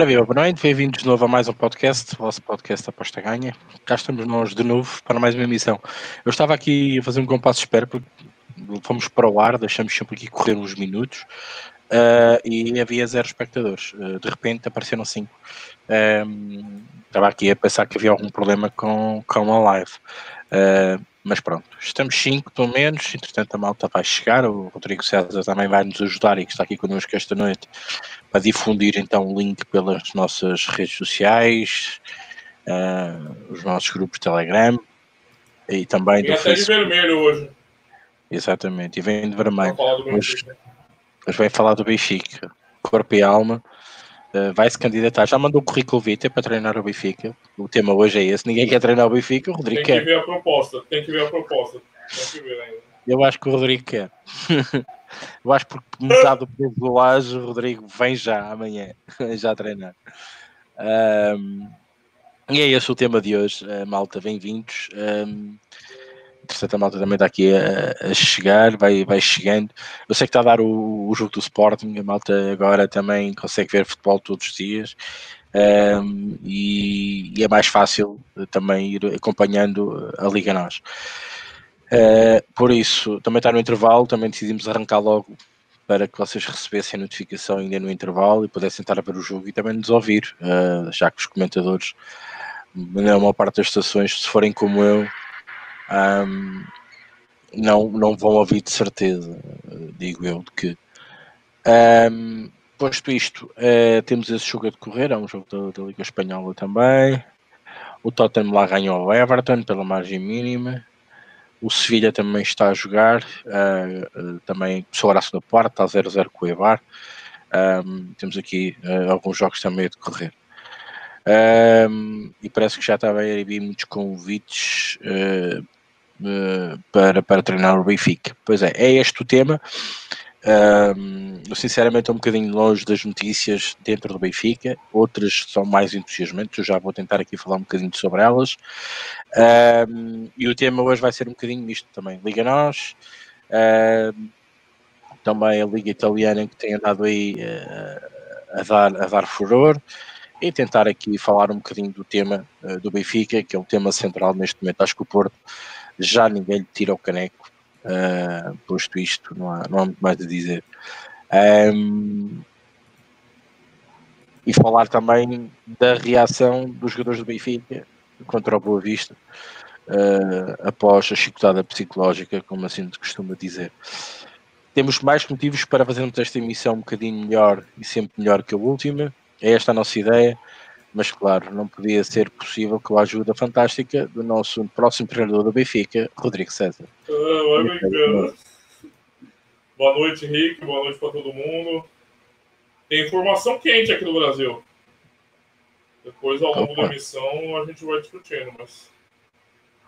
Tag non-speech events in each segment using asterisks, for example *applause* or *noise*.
Ora boa noite, bem-vindos de novo a mais um podcast, o vosso podcast Aposta Ganha. Cá estamos nós de novo para mais uma emissão. Eu estava aqui a fazer um compasso de espera, porque fomos para o ar, deixamos sempre aqui correr uns minutos uh, e havia zero espectadores. Uh, de repente apareceram cinco. Um, estava aqui a pensar que havia algum problema com, com a live. Mas pronto, estamos cinco pelo menos, entretanto a malta vai chegar, o Rodrigo César também vai nos ajudar e que está aqui connosco esta noite para difundir então o link pelas nossas redes sociais, uh, os nossos grupos de Telegram e também e do até Facebook. de vermelho hoje. Exatamente, e vem de vermelho. Hoje, hoje vai falar do Benfica, corpo e alma. Uh, vai se candidatar. Já mandou o currículo vitae para treinar o Benfica. O tema hoje é esse. Ninguém quer treinar o Benfica. O Rodrigo tem que quer. ver a proposta. Tem que ver a proposta. Tem que ver ainda. Eu acho que o Rodrigo quer. *laughs* Eu acho que por metade do peso do laje, o Rodrigo vem já amanhã, *laughs* já treinar. Um, e é esse o tema de hoje, uh, malta, bem-vindos. Um, Entretanto, a malta também está aqui a, a, chegar, vai, vai chegando. Eu sei que está a dar o, o, jogo do Sporting, a malta agora também consegue ver futebol todos os dias. Um, e, e, é mais fácil também ir acompanhando a Liga Nós. Uh, por isso, também está no intervalo, também decidimos arrancar logo para que vocês recebessem a notificação ainda no intervalo e pudessem estar a ver o jogo e também nos ouvir, uh, já que os comentadores, na maior parte das estações, se forem como eu, um, não, não vão ouvir de certeza, digo eu, que. Um, posto isto, uh, temos esse jogo a decorrer, é um jogo da, da, Liga Espanhola também. O Tottenham lá ganhou o Everton pela margem mínima. O Sevilha também está a jogar, uh, uh, também começou a segunda parte, está 0-0 com o Eibar. Um, temos aqui alguns jogos também a decorrer. Um, e parece que já estava a haver muitos convites uh, uh, para, para treinar o Benfica. Pois é, é este o tema. Um, sinceramente estou um bocadinho longe das notícias dentro do Benfica, outras são mais entusiasmantes, eu já vou tentar aqui falar um bocadinho sobre elas. Um, e o tema hoje vai ser um bocadinho isto também. Liga Nós, um, também a Liga Italiana que tem andado aí uh, a, dar, a dar furor e tentar aqui falar um bocadinho do tema uh, do Benfica, que é o tema central neste momento. Acho que o Porto já ninguém lhe tira o caneco, uh, posto isto, não há, não há muito mais a dizer. Um, e falar também da reação dos jogadores do Benfica contra o Boa Vista uh, após a chicotada psicológica, como assim se costuma dizer. Temos mais motivos para fazermos esta emissão um bocadinho melhor e sempre melhor que a última. É esta a nossa ideia mas claro, não podia ser possível com a ajuda fantástica do nosso próximo treinador do Benfica, Rodrigo César. Ah, Boa noite, Henrique. Boa noite para todo mundo. Tem informação quente aqui no Brasil. Depois, ao longo Opa. da emissão, a gente vai discutindo. Mas,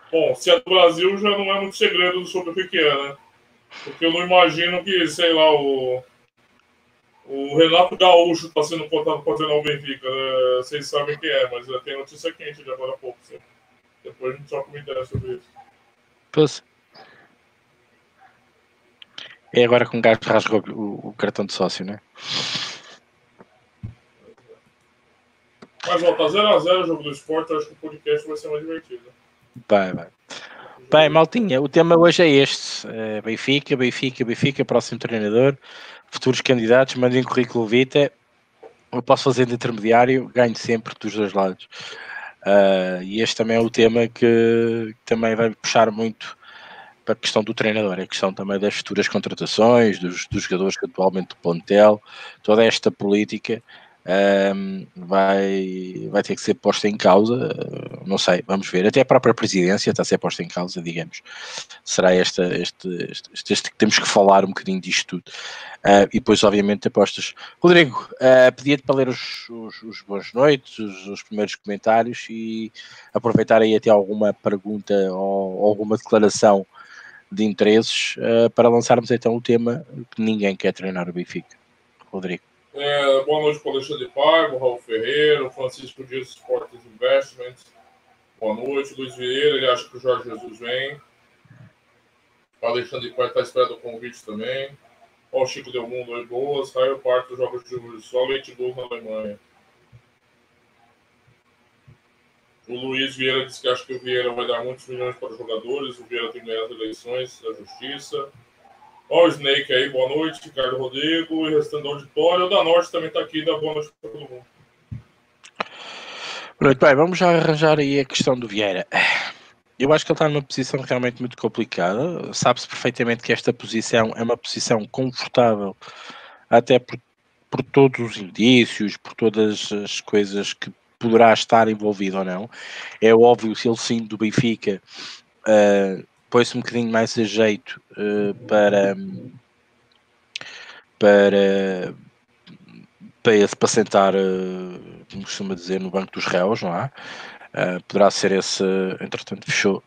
bom, se é do Brasil, já não é muito segredo sobre o que é, né? Porque eu não imagino que, sei lá, o o Renato Gaúcho está sendo contado para treinar o Benfica. Né? Vocês sabem quem é, mas tem notícia quente de agora a pouco. Sim. Depois a gente só comenta sobre isso. Pois. É agora com o gajo rasgou o, o, cartão de sócio, né? Mas volta 0x0 o jogo do esporte. Acho que o podcast vai ser mais divertido. Vai, vai. Bem, Maltinha, o tema hoje é este: é Benfica, Benfica, Benfica, próximo treinador futuros candidatos, mandem currículo vitae, eu posso fazer de intermediário, ganho sempre dos dois lados. Uh, e este também é o tema que, que também vai puxar muito para a questão do treinador, a questão também das futuras contratações, dos, dos jogadores que atualmente do plantel, toda esta política um, vai, vai ter que ser posta em causa, não sei, vamos ver, até a própria presidência está a ser posta em causa, digamos, será esta, este, este, este que temos que falar um bocadinho disto tudo, uh, e depois obviamente apostas. Rodrigo, uh, pedia-te para ler os, os, os boas noites, os, os, primeiros comentários e aproveitar aí até alguma pergunta ou alguma declaração de interesses uh, para lançarmos então o tema que ninguém quer treinar o Benfica. Rodrigo. É, boa noite para o Alexandre Paiva, Raul Ferreira, Francisco Dias Sports Investments. Boa noite, Luiz Vieira, ele acha que o Jorge Jesus vem. O Alexandre Paiva está esperando o convite também. Ó, o Chico Del Mundo, oi, boas. Raio Parto joga de só leite gols na Alemanha. O Luiz Vieira disse que acha que o Vieira vai dar muitos milhões para os jogadores. O Vieira tem ganhado eleições da justiça. Ó, o Snake aí, boa noite. Ricardo Rodrigo e restando auditório. O da Norte também está aqui. Dá boa noite para todo mundo. Muito bem, vamos já arranjar aí a questão do Vieira. Eu acho que ele está numa posição realmente muito complicada. Sabe-se perfeitamente que esta posição é uma posição confortável, até por, por todos os indícios, por todas as coisas que poderá estar envolvido ou não. É óbvio, se ele sim do Benfica uh, põe-se um bocadinho mais a jeito uh, para, para, para, para sentar, uh, como costuma dizer, no banco dos réus, não é? Uh, poderá ser esse, entretanto, fechou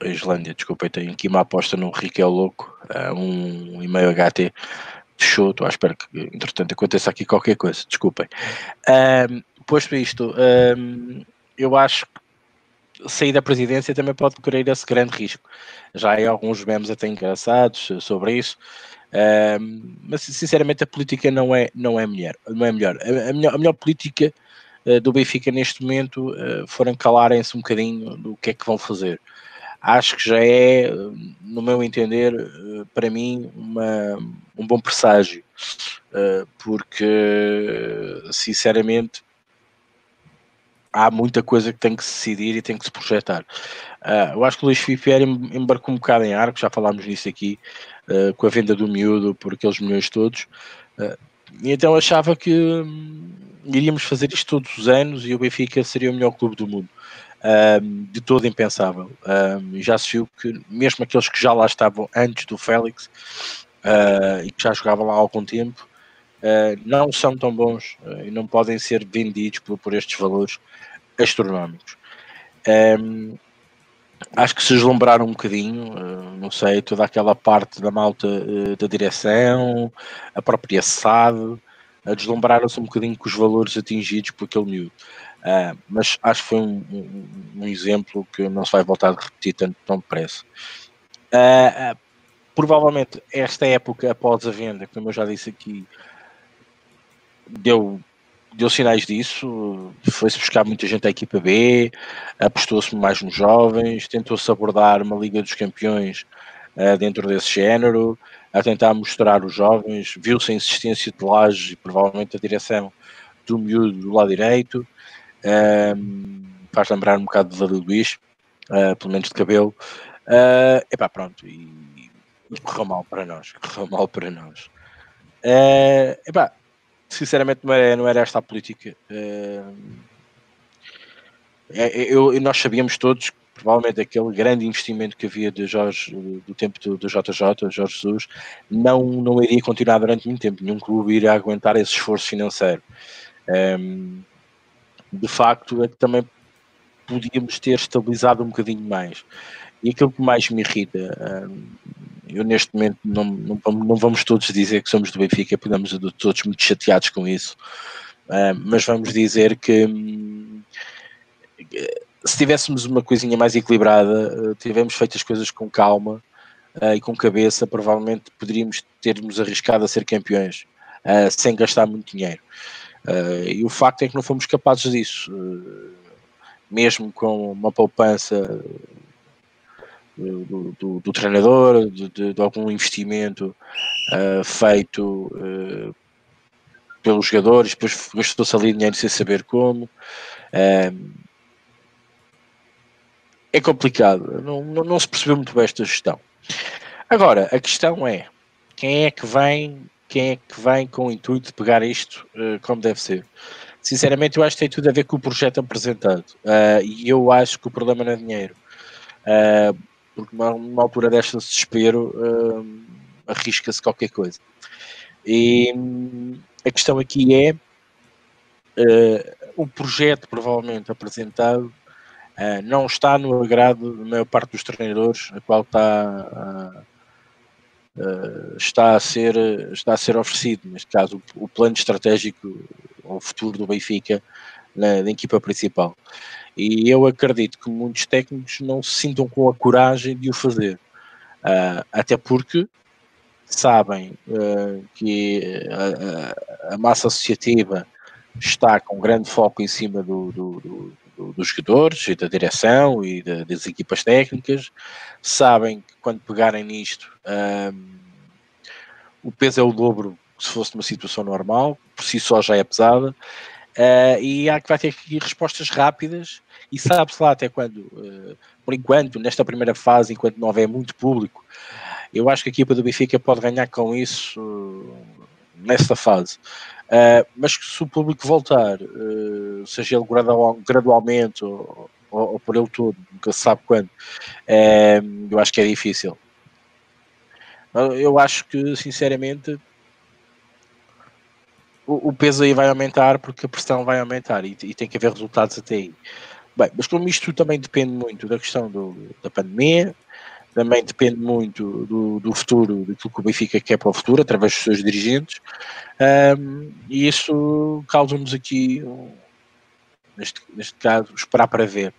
a Islândia, desculpem, tenho aqui uma aposta no Riquel Louco, uh, um e-mail HT, fechou, estou à espera que, entretanto, aconteça aqui qualquer coisa, desculpem. Uh, posto isto, eu acho sair da presidência também pode correr esse grande risco. Já há alguns memes até engraçados sobre isso, mas sinceramente a política não é, não é melhor. Não é melhor. A, a melhor, a melhor política eh, do Benfica neste momento uh, foram calarem-se um bocadinho do que é que vão fazer. Acho que já é, no meu entender, uh, para mim, uma, um bom presságio, porque, sinceramente, há muita coisa que tem que se decidir e tem que se projetar. Uh, eu acho que o Luís Filipe embarcou um bocado em arco, já falámos nisso aqui, uh, com a venda do miúdo por aqueles milhões todos. Uh, e então achava que hum, iríamos fazer isto todos os anos e o Benfica seria o melhor clube do mundo. Um, de todo impensável. Um, já se viu que mesmo aqueles que já lá estavam antes do Félix uh, e que já jogavam lá há algum tempo, uh, não são tão bons uh, e não podem ser vendidos por, por estes valores astronómicos. Um, acho que se deslumbraram um bocadinho, não sei, toda aquela parte da malta da direção, a própria SAD, deslumbraram-se um bocadinho com os valores atingidos por aquele miúdo. Uh, mas acho que foi um, um, um, exemplo que não se vai voltar a repetir tanto tão depressa. Uh, uh, provavelmente esta época após a venda, como eu já disse aqui, deu, deu sinais disso, foi-se buscar muita gente à equipa B, apostou-se mais nos jovens, tentou-se abordar uma Liga dos Campeões dentro desse género, a tentar mostrar os jovens, viu-se a insistência de Laje e provavelmente a direção do miúdo do lado direito, um, faz lembrar um bocado de David Luiz, uh, pelo menos de cabelo, uh, epá, pronto, e, e correu mal para nós, *laughs* correu mal para nós. Uh, epá, sinceramente não era, não era esta a política. Uh, eu, nós sabíamos todos provavelmente aquele grande investimento que havia de Jorge, do tempo do, do JJ, Jorge Jesus, não, não iria continuar durante muito tempo. Nenhum clube iria aguentar esse esforço financeiro. Um, de facto, é que também podíamos ter estabilizado um bocadinho mais. E aquilo que mais me irrita, um, eu neste momento não, não, não, vamos todos dizer que somos do Benfica, podemos todos muito chateados com isso, um, mas vamos dizer que hum, se tivéssemos uma coisinha mais equilibrada, uh, tivemos feito as coisas com calma uh, e com cabeça, provavelmente poderíamos termos arriscado a ser campeões uh, sem gastar muito dinheiro. e o facto é que não fomos capazes disso, mesmo com uma poupança do, do, do treinador, de, de, de, algum investimento feito pelos jogadores, depois gastou-se ali dinheiro sem saber como é complicado, não, não, não, se percebeu muito bem esta gestão. Agora, a questão é quem é que vem, quem é que vem com o intuito de pegar isto uh, como deve ser. Sinceramente, eu acho que tem tudo a ver com o projeto apresentado. Uh, e eu acho que o problema não é dinheiro. Uh, porque numa, altura desta desespero arrisca-se qualquer coisa. E hum, a questão aqui é o projeto provavelmente apresentado Uh, não está no agrado da maior parte dos treinadores, a qual está, uh, uh, está, a ser, está a ser oferecido, neste caso, o, o plano estratégico ao futuro do Benfica na, na, equipa principal. E eu acredito que muitos técnicos não se sintam com a coragem de o fazer, até porque sabem que a, a, massa associativa está com grande foco em cima do, do, do dos jogadores e da direção e das equipas técnicas, sabem que quando pegarem nisto um, o peso é o dobro se fosse numa situação normal, por si só já é pesada, uh, e há que vai ter aqui respostas rápidas e sabe-se lá até quando, uh, por enquanto, nesta primeira fase, enquanto não houver muito público, eu acho que a equipa do Benfica pode ganhar com isso uh, nesta fase. Uh, mas se o público voltar, seja ele gradual, gradualmente ou, por ele todo, nunca se sabe quando, eu acho que é difícil. Eu acho que, sinceramente, o, o, peso aí vai aumentar porque a pressão vai aumentar e, e, tem que haver resultados até aí. Bem, mas como isto também depende muito da questão do, da pandemia, também depende muito do, do futuro, daquilo que o Benfica quer para o futuro, através dos seus dirigentes, um, e isso causa-nos aqui, neste, neste caso, esperar para ver.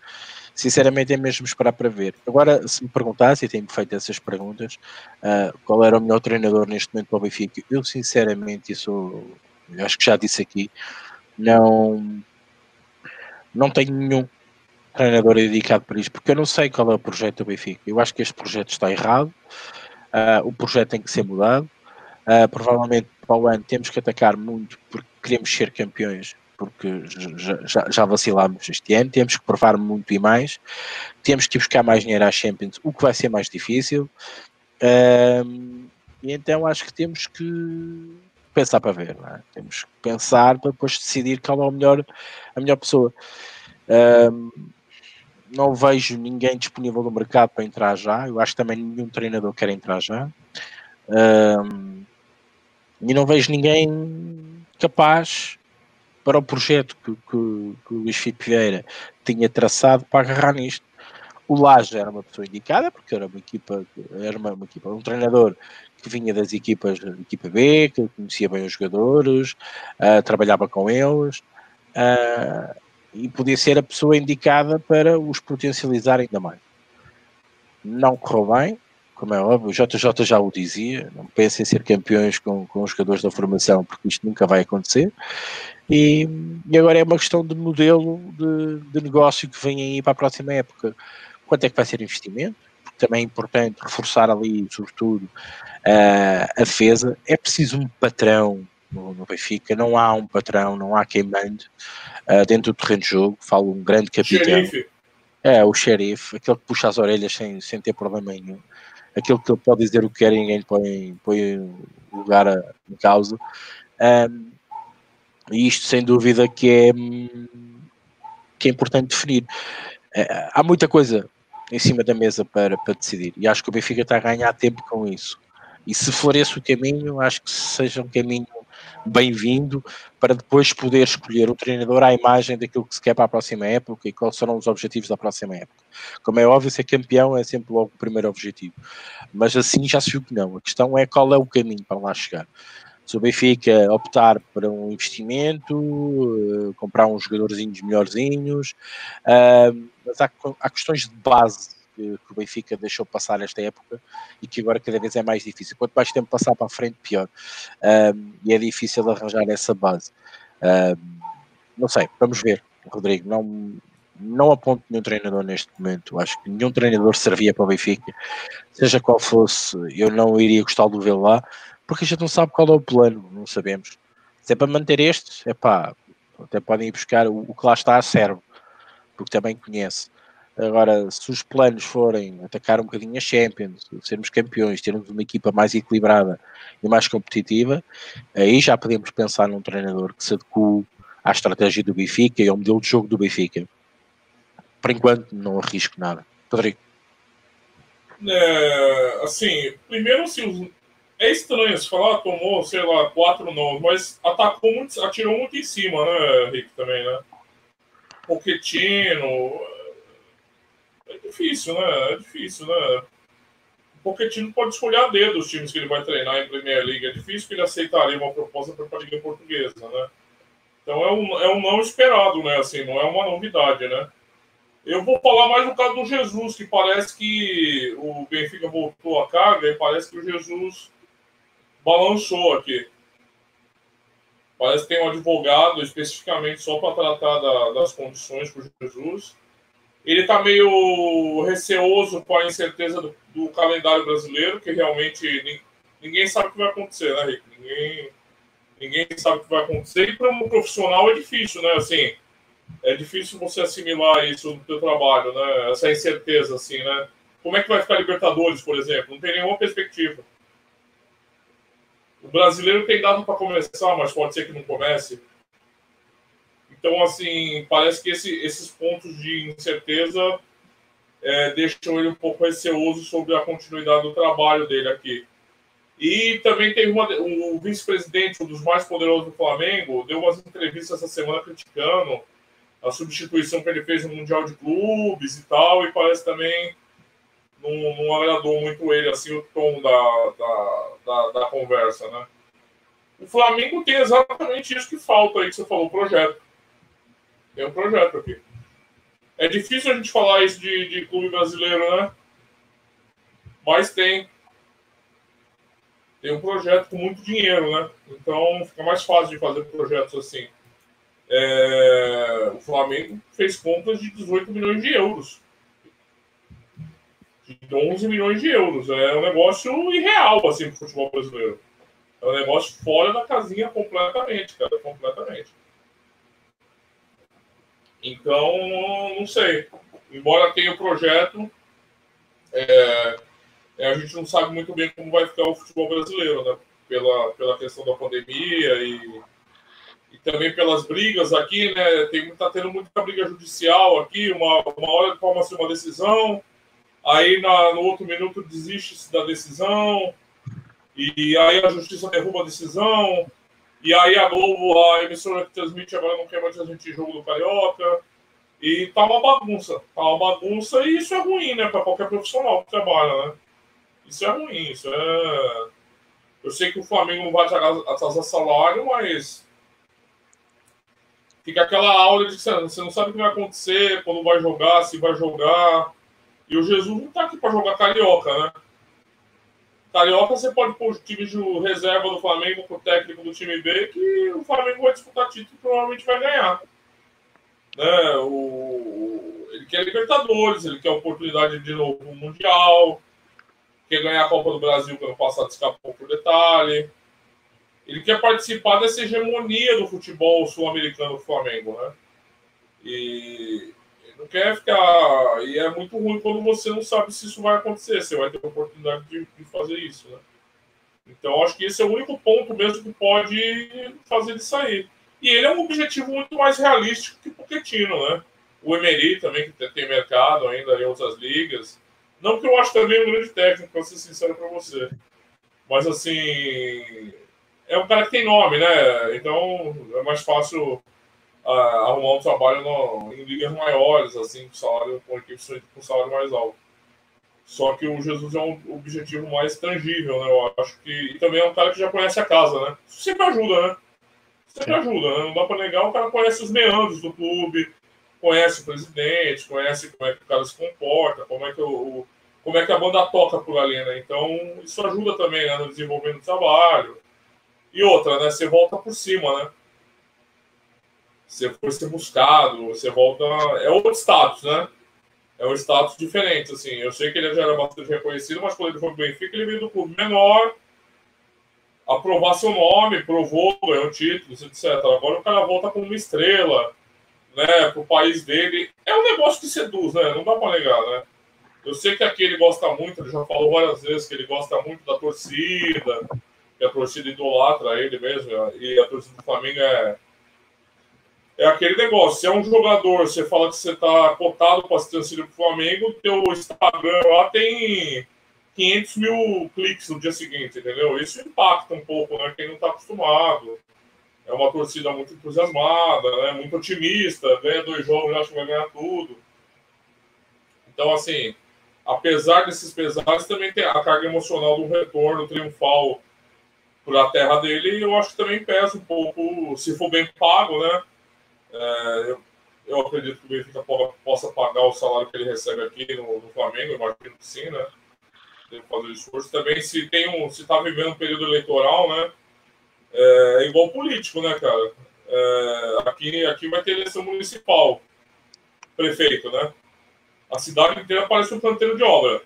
Sinceramente, é mesmo esperar para ver. Agora, se me perguntasse, e tenho feito essas perguntas, uh, qual era o melhor treinador neste momento para o Benfica, eu sinceramente, isso acho que já disse aqui, não, não tenho nenhum treinador dedicado para isto, porque eu não sei qual é o projeto do Benfica. Eu acho que este projeto está errado, uh, o projeto tem que ser mudado. Uh, provavelmente para o ano temos que atacar muito porque queremos ser campeões, porque já, já, já vacilámos este ano, temos que provar muito e mais, temos que buscar mais dinheiro à Champions, o que vai ser mais difícil. Uh, e então acho que temos que pensar para ver, é? temos que pensar para depois decidir qual é o melhor, a melhor pessoa. Não vejo ninguém disponível no mercado para entrar já. Eu acho que também nenhum treinador quer entrar já. Um, e não vejo ninguém capaz para o projeto que, que, que o Luís Filipe Vieira tinha traçado para agarrar nisto. O Laje era uma pessoa indicada, porque era uma equipa, era uma, uma equipa, um treinador que vinha das equipas da equipa B, que conhecia bem os jogadores, uh, trabalhava com eles. Uh, e podia ser a pessoa indicada para os potencializar ainda mais. Não correu bem, como é óbvio, o JJ já o dizia, não pensem em ser campeões com, com os jogadores da formação, porque isto nunca vai acontecer. E, e agora é uma questão de modelo de, de, negócio que vem aí para a próxima época. Quanto é que vai ser investimento? Porque também é importante reforçar ali, sobretudo, a defesa. É preciso um patrão no, no Benfica, não há um patrão, não há quem mande uh, dentro do terreno de jogo, falo um grande capitão. Xerife. É, o xerife, aquele que puxa as orelhas sem, sem ter problema nenhum. Aquele que pode dizer o que quer e ninguém põe, põe lugar a, em causa. Um, e isto, sem dúvida, que é, que é importante definir. Uh, há muita coisa em cima da mesa para, para decidir. E acho que o Benfica está a ganhar tempo com isso. E se for esse o caminho, acho que seja um caminho bem-vindo para depois poder escolher o treinador à imagem daquilo que se quer para a próxima época e quais serão os objetivos da próxima época. Como é óbvio, ser campeão é sempre logo o primeiro objetivo, mas assim já se viu que não. A questão é qual é o caminho para lá chegar. Se o Benfica optar para um investimento, eh, comprar uns jogadorzinhos melhorzinhos, uh, mas há questões de base que, que, o Benfica deixou passar esta época e que agora cada vez é mais difícil. Quanto mais tempo passar para a frente, pior. Um, e é difícil arranjar essa base. Um, não sei, vamos ver, Rodrigo. Não, não aponto nenhum treinador neste momento. Acho que nenhum treinador servia para o Benfica, seja qual fosse. Eu não iria gostar de vê-lo lá, porque a gente não sabe qual é o plano, não sabemos. Se é para manter este, é pá, até podem ir buscar o, o que lá está a servo, porque também conhece. Agora, se os planos forem atacar um bocadinho a Champions, sermos campeões, termos uma equipa mais equilibrada e mais competitiva, aí já podemos pensar num treinador que se adeque à estratégia do Benfica e ao modelo de jogo do Benfica. Por enquanto, não arrisco nada. Rodrigo. É, assim, primeiro, assim, é estranho se falar, tomou, sei lá, quatro nomes, mas atacou muito, atirou muito em cima, né, Rick, também, né? Pochettino, é difícil, né? É difícil, né? O Pochettino pode escolher a dedo os times que ele vai treinar em Premier League. É difícil que ele aceitaria uma proposta para a Liga Portuguesa, né? Então é um, é um não esperado, né? Assim, não é uma novidade, né? Eu vou falar mais no caso do Jesus, que parece que o Benfica voltou a carga e parece que o Jesus balançou aqui. Parece que tem um advogado especificamente só para tratar da, das condições com Jesus. Ele está meio receoso com a incerteza do, do, calendário brasileiro, que realmente ninguém sabe o que vai acontecer, né, Rick? Ninguém, ninguém sabe o que vai acontecer. E para um profissional é difícil, né? Assim, é difícil você assimilar isso no seu trabalho, né? Essa incerteza, assim, né? Como é que vai ficar Libertadores, por exemplo? Não tem nenhuma perspectiva. O brasileiro tem dado para começar, mas pode ser que não comece. Então, assim, parece que esse, esses pontos de incerteza é, deixam ele um pouco receoso sobre a continuidade do trabalho dele aqui. E também tem uma, o vice-presidente, um dos mais poderosos do Flamengo, deu umas entrevistas essa semana criticando a substituição que ele fez no Mundial de Clubes e tal, e parece também não, não agradou muito ele, assim, o tom da, da, da, da, conversa, né? O Flamengo tem exatamente isso que falta aí, que você falou, o projeto. Tem um projeto aqui. É difícil a gente falar isso de, de clube brasileiro, né? Mas tem. Tem um projeto com muito dinheiro, né? Então fica mais fácil de fazer projetos assim. É... O Flamengo fez contas de 18 milhões de euros de 11 milhões de euros. É um negócio irreal, assim, pro futebol brasileiro. É um negócio fora da casinha completamente, cara, completamente. Então, não sei. Embora tenha o projeto, é, é, a gente não sabe muito bem como vai ficar o futebol brasileiro, né? Pela, pela questão da pandemia e, e também pelas brigas aqui, né? Tem, tá tendo muita briga judicial aqui, uma, uma hora toma-se uma decisão, aí na, no outro minuto desiste da decisão, e aí a justiça derruba a decisão, e aí a Globo, a emissora que transmite agora não quer mais transmitir jogo do Carioca, e tá uma bagunça, tá uma bagunça, e isso é ruim, né, para qualquer profissional que trabalha, né? Isso é ruim, isso é. Eu sei que o Flamengo não vai atrasar salário, mas fica aquela aula de que você não sabe o que vai acontecer, quando vai jogar, se vai jogar. E o Jesus não está aqui para jogar carioca, né? Carioca você pode pôr o time de reserva do Flamengo com o técnico do time B que o Flamengo vai disputar título e provavelmente vai ganhar. Né? O... Ele quer Libertadores, ele quer oportunidade de novo no Mundial, quer ganhar a Copa do Brasil, que ano passado escapou por detalhe. Ele quer participar dessa hegemonia do futebol sul-americano do Flamengo, né? E não quer ficar. E é muito ruim quando você não sabe se isso vai acontecer. Você vai ter a oportunidade de, de fazer isso, né? Então, acho que esse é o único ponto mesmo que pode fazer ele sair. E ele é um objetivo muito mais realístico que o Pochettino, né? O Emery também, que tem mercado ainda em outras ligas. Não que eu acho também um grande técnico, para ser sincero para você. Mas, assim, é um cara que tem nome, né? Então, é mais fácil arrumar um trabalho no, em ligas maiores, assim, com salário, com equipes com salário mais alto. Só que o Jesus é um objetivo mais tangível, né? Eu acho que. E também é um cara que já conhece a casa, né? Isso sempre ajuda, né? Sempre Sim. ajuda, né? Não dá para negar, o cara conhece os meandros do clube, conhece o presidente, conhece como é que o cara se comporta, como é que o, como é que a banda toca por ali, né? Então, isso ajuda também né, no desenvolvimento do trabalho. E outra, né? Você volta por cima, né? Você for ser buscado, você volta. É outro status, né? É um status diferente, assim. Eu sei que ele já era bastante reconhecido, mas quando ele foi pro Benfica, ele veio do clube menor, aprovar seu nome, provou, ganhou títulos, etc. Agora o cara volta como uma estrela, né, pro país dele. É um negócio que seduz, né? Não dá pra negar, né? Eu sei que aqui ele gosta muito, ele já falou várias vezes que ele gosta muito da torcida, que a torcida idolatra ele mesmo, e a torcida do Flamengo é é aquele negócio. Se é um jogador, você fala que você está cotado para se transferir para o Flamengo, teu Instagram lá tem 500 mil cliques no dia seguinte, entendeu? Isso impacta um pouco, né? Quem não está acostumado. É uma torcida muito entusiasmada, né? muito otimista, ganha dois jogos, acha que vai ganhar tudo. Então, assim, apesar desses pesares, também tem a carga emocional do retorno triunfal para a terra dele, eu acho que também pesa um pouco, se for bem pago, né? É, eu, eu, acredito que o Benfica possa pagar o salário que ele recebe aqui no, no Flamengo, imagino que sim, né? Deve fazer esforço. Também se tem um, se está vivendo um período eleitoral, né? é igual político, né, cara? É, aqui, aqui vai ter eleição municipal, prefeito, né? A cidade inteira parece um canteiro de obra.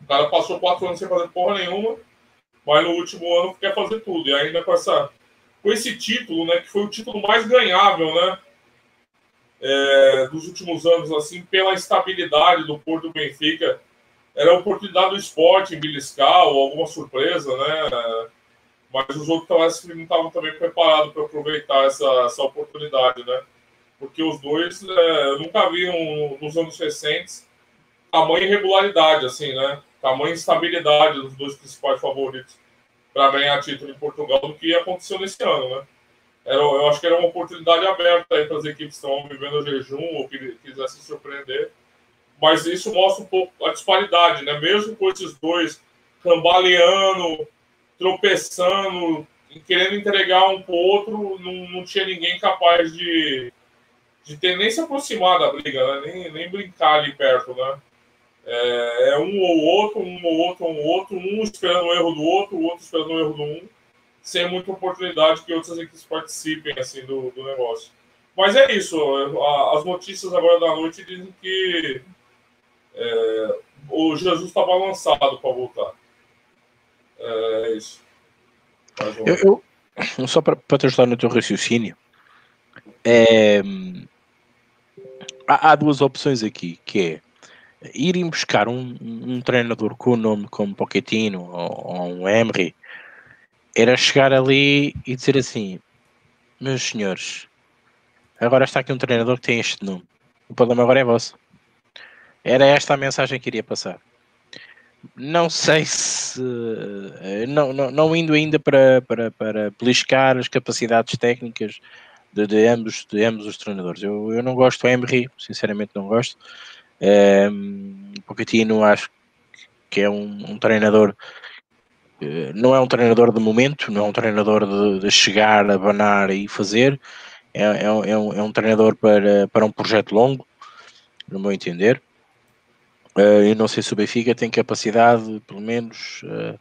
O cara passou quatro anos sem fazer porra nenhuma, mas no último ano quer fazer tudo. E ainda com, essa, com esse título, né, que foi o título mais ganhável, né? É, dos últimos anos, assim, pela estabilidade do Porto Benfica. Era a oportunidade do esporte em beliscar ou alguma surpresa, né? Mas os outros não estavam também preparados para aproveitar essa, essa oportunidade, né? Porque os dois é, nunca vi um, nos anos recentes tamanha irregularidade, assim, né? Tamanha instabilidade dos dois principais favoritos para ganhar título em Portugal do que aconteceu nesse ano, né? Era, eu acho que era uma oportunidade aberta aí para as equipes que estão vivendo jejum ou que quisessem surpreender. Mas isso mostra um pouco a disparidade, né? Mesmo com esses dois cambaleando, tropeçando, querendo entregar um para o outro, não, não tinha ninguém capaz de, de ter nem se aproximar da briga, né? nem, nem brincar ali perto, né? É, é, um ou outro, um ou outro, um ou outro, um esperando o erro do outro, o outro esperando o erro do um, sem muita oportunidade que outras equipes participem assim do, do negócio. Mas é isso, as notícias agora da noite dizem que é, o Jesus está balançado para voltar. É, é isso. Eu, eu, só para te ajudar no teu raciocínio, é, há, há, duas opções aqui, que é irem buscar um, um treinador com o nome como Pochettino ou, ou um Emery, era chegar ali e dizer assim, meus senhores, agora está aqui um treinador que tem este nome, o problema agora é vosso. Era esta a mensagem que iria passar não sei se eh, não, não, não indo ainda para, para, para beliscar as capacidades técnicas de, de, ambos, de ambos os treinadores. Eu, eu não gosto do Emery, sinceramente não gosto. Um, ehm, Pochettino acho que é um, um, treinador eh, não é um treinador de momento, não é um treinador de, de chegar, abanar e fazer. É, é, é, um, é um treinador para, para um projeto longo, no meu entender. Uh, eu não sei se o Benfica tem capacidade, pelo menos, uh,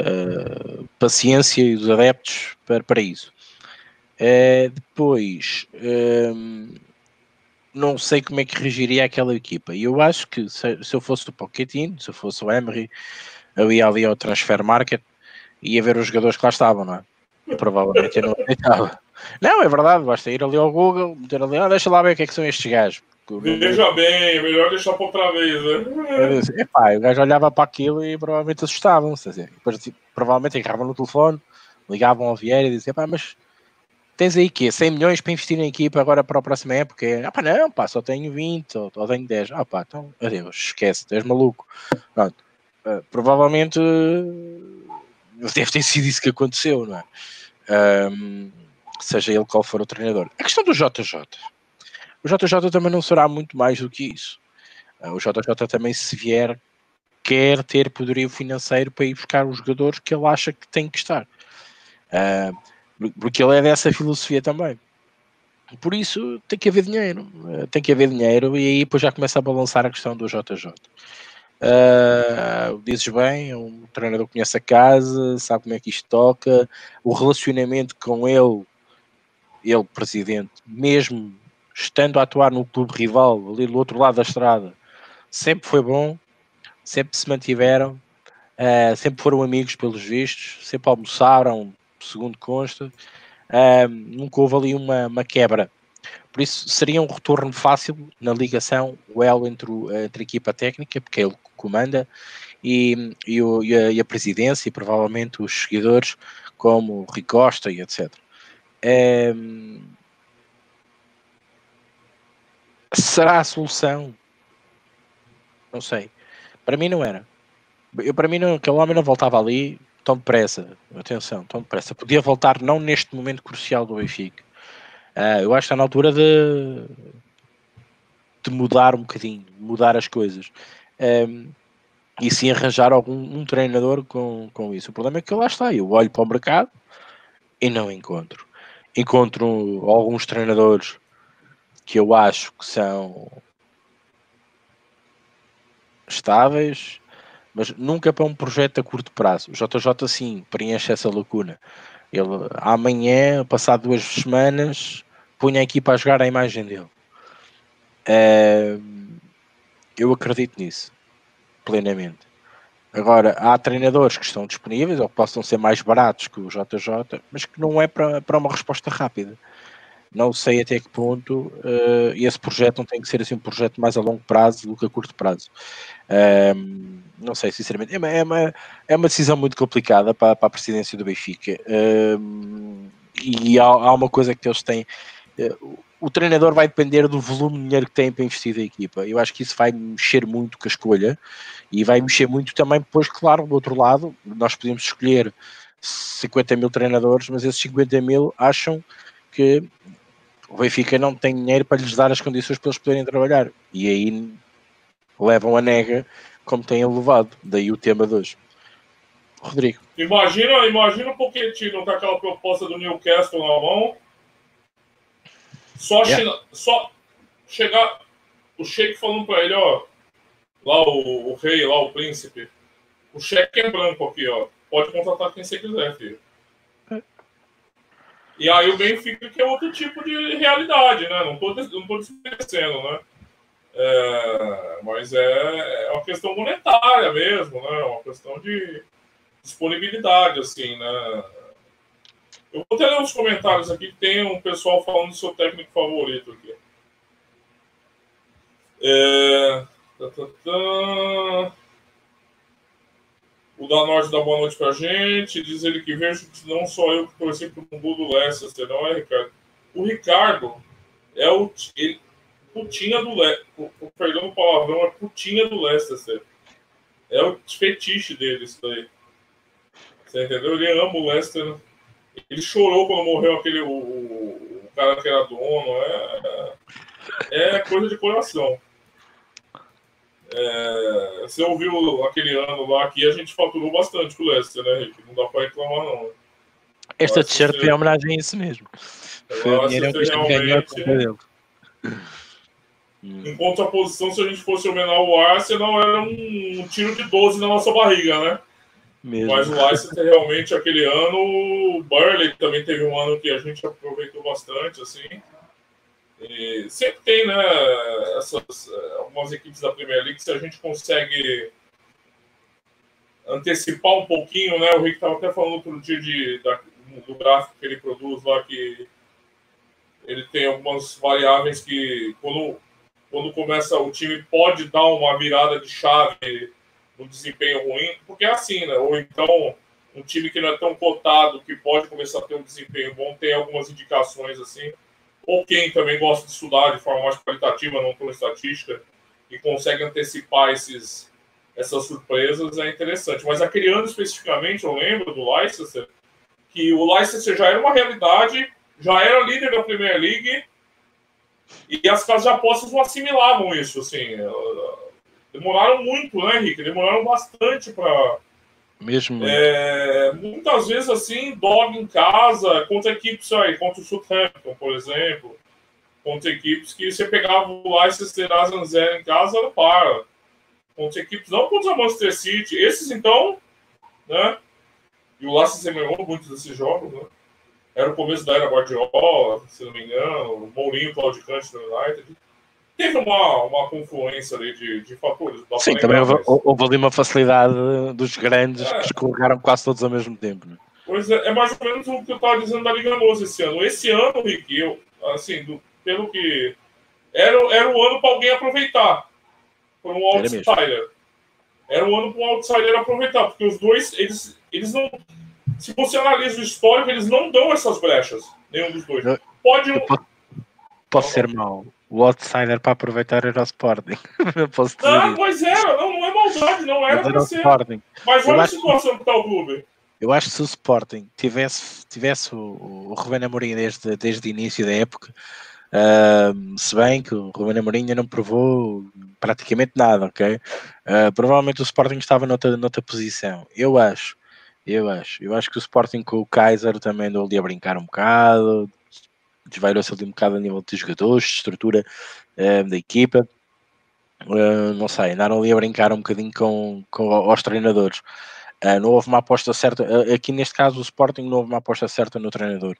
uh, paciência e dos adeptos para, para isso. depois, ehm, não sei como é que regiria aquela equipa. E eu acho que se, se, eu fosse o Pochettino, se eu fosse o Emery, eu ia ali ao Transfer Market e ia ver os jogadores que lá estavam, não é? Eu, provavelmente eu não aceitava. Não, é verdade, basta ir ali ao Google, meter ali, ah, deixa lá ver o que é que são estes gajos Veja bem, é melhor deixar para outra vez, né? Epá, o gajo olhava para aquilo e provavelmente assustavam-se. Assim. Depois, tipo, provavelmente agarravam no telefone, ligavam ao Vieira e diziam, pá, mas tens aí quê? 100 milhões para investir na equipa agora para a próxima época? Ah pá, não, pá, só tenho 20 ou, ou tenho 10. Ah pá, então, adeus, esquece, és maluco. Pronto. Uh, provavelmente deve ter sido isso que aconteceu, não é? Seja ele qual for o treinador. A questão do JJ o JJ também não será muito mais do que isso. Ah, o JJ também, se vier, quer ter poderio financeiro para ir buscar os jogadores que ele acha que tem que estar. Ah, porque ele é dessa filosofia também. Por isso tem que haver dinheiro, ah, tem que haver dinheiro e aí depois já começa a balançar a questão do JJ. Uh, dizes bem, é um treinador conhece a casa, sabe como é que isto toca, o relacionamento com ele, ele presidente, mesmo estando a atuar no clube rival, ali do outro lado da estrada, sempre foi bom, sempre se mantiveram, uh, sempre foram amigos pelos vistos, sempre almoçaram, segundo consta, uh, nunca houve ali uma, uma, quebra. Por isso seria um retorno fácil na ligação, o elo entre, entre a equipa técnica, porque é ele que comanda, e, e, o, e, a, e, a, presidência, e provavelmente os seguidores, como o Ricosta e etc. Um, será a solução? Não sei. Para mim não era. Eu, para mim, não, aquele homem não voltava ali tão depressa. Atenção, tão depressa. Podia voltar não neste momento crucial do Benfica. Uh, eu acho que está na altura de, de mudar um bocadinho, mudar as coisas. Um, e sim arranjar algum um treinador com, com isso. O problema é que lá está. Eu olho para o mercado e não encontro. Encontro alguns treinadores que eu acho que são estáveis, mas nunca para um projeto a curto prazo. O JJ sim preenche essa lacuna. Ele amanhã, passado duas semanas, punha a equipa a jogar a imagem dele. Uh, eu acredito nisso, plenamente. Agora, há treinadores que estão disponíveis ou que possam ser mais baratos que o JJ, mas que não é para uma resposta rápida. Não sei até que ponto uh, esse projeto não tem que ser assim um projeto mais a longo prazo do que a curto prazo. Uh, não sei, sinceramente. É uma, é uma, é uma decisão muito complicada para, para a presidência do Benfica. Uh, e há, há, uma coisa que eles têm. Eh, o treinador vai depender do volume de dinheiro que tem para investir a equipa. Eu acho que isso vai mexer muito com a escolha e vai mexer muito também, depois, claro, do outro lado, nós podemos escolher 50 mil treinadores, mas esses 50 mil acham que o Benfica não tem dinheiro para lhes dar as condições para eles poderem trabalhar. E aí levam a nega como têm levado. Daí o tema de hoje. Rodrigo. Imagina, imagina um Pochettino com aquela proposta do Newcastle na mão. Só, yeah. só chegar o Sheik falando para ele, ó, lá o, o, rei, lá o príncipe, o cheque é branco aqui, ó. Pode contratar quem você quiser, filho. E aí o Benfica que é outro tipo de realidade, né? Não tô, não tô desmerecendo, né? É, mas é, é uma questão monetária mesmo, né? Uma questão de disponibilidade, assim, né? Eu vou ter uns comentários aqui que tem um pessoal falando do seu técnico favorito aqui. É... Tá, tá, tá. O da Norte dá boa noite pra gente. Diz ele que vejo que não só eu que torci pro gol do Leicester, não é, Ricardo? O Ricardo é o ele, putinha do Leicester. Perdão o palavrão, é putinha do Leicester. É o fetiche dele, isso daí. Você entendeu? Ele ama o Leicester. Ele chorou quando morreu aquele o, o cara que era dono. É, é coisa de coração. É, você ouviu aquele ano lá que a gente faturou bastante com o Leicester, né, Rick? Não dá para reclamar, não. Esta t-shirt foi homenagem a isso mesmo. Foi o dinheiro que realmente... ganhou Em contraposição, se a gente fosse homenagear o Arsenal, era um, um tiro de 12 na nossa barriga, né? Mesmo. Mas o Leicester realmente aquele ano, o Burley também teve um ano que a gente aproveitou bastante, assim. E sempre tem, né, essas, eh, algumas equipes da Premier League, se a gente consegue antecipar um pouquinho, né, o Rick estava até falando outro dia de, da, do gráfico que ele produz lá, que ele tem algumas variáveis que quando, quando começa o time pode dar uma virada de chave no desempenho ruim, porque é assim, né, ou então um time que não é tão cotado, que pode começar a ter um desempenho bom, tem algumas indicações assim, ou quem também gosta de estudar de forma mais qualitativa, não tão estatística, e consegue antecipar esses, essas surpresas, é interessante. Mas aquele ano especificamente, eu lembro do Leicester, que o Leicester já era uma realidade, já era líder da Premier League, e as casas de apostas não assimilavam isso, assim. Demoraram muito, né, Henrique? Demoraram bastante para mesmo. É, muitas vezes, assim, dog em casa, contra equipes aí, contra o Southampton, por exemplo. Contra equipes que você pegava o Leicester Arsenal zero em casa, ela para. Contra equipes, não contra o Manchester City. Esses, então, né? E o Leicester ganhou muitos desses jogos, né? Era o começo da era Guardiola, se não me engano, o Mourinho, Claudicante do United teve uma, uma confluência ali de, de fatores. Sim, também houve, houve, ali uma facilidade dos grandes é. que escorregaram quase todos ao mesmo tempo. Né? Pois é, é mais ou menos o que eu estava dizendo da Liga Moça esse ano. Esse ano, Rick, eu, assim, do, pelo que. Era, era o ano para alguém aproveitar. Foi um outsider. Era o ano para um outsider aproveitar, porque os dois, eles, eles não. Se você analisa o histórico, eles não dão essas brechas, nenhum dos dois. Pode. Eu posso, posso ser mal o outsider para aproveitar era o Sporting. *laughs* Posso dizer não, mas era, não, não é maldade, não era para ser. Sporting. Mas olha a situação que está o clube. Eu acho que se o Sporting tivesse, tivesse o, o Rubén Amorim desde, desde o início da época, uh, se bem que o Rubén Amorim não provou praticamente nada, ok? Uh, provavelmente o Sporting estava noutra, noutra posição. Eu acho, eu acho. Eu acho que o Sporting com o Kaiser também andou ali a brincar um bocado, desvairou-se ali um bocado a nível de jogadores, de estrutura uh, da equipa. Uh, não sei, andaram ali a brincar um bocadinho com, com os treinadores. Uh, não houve uma aposta certa. Uh, aqui neste caso, o Sporting não houve uma aposta certa no treinador.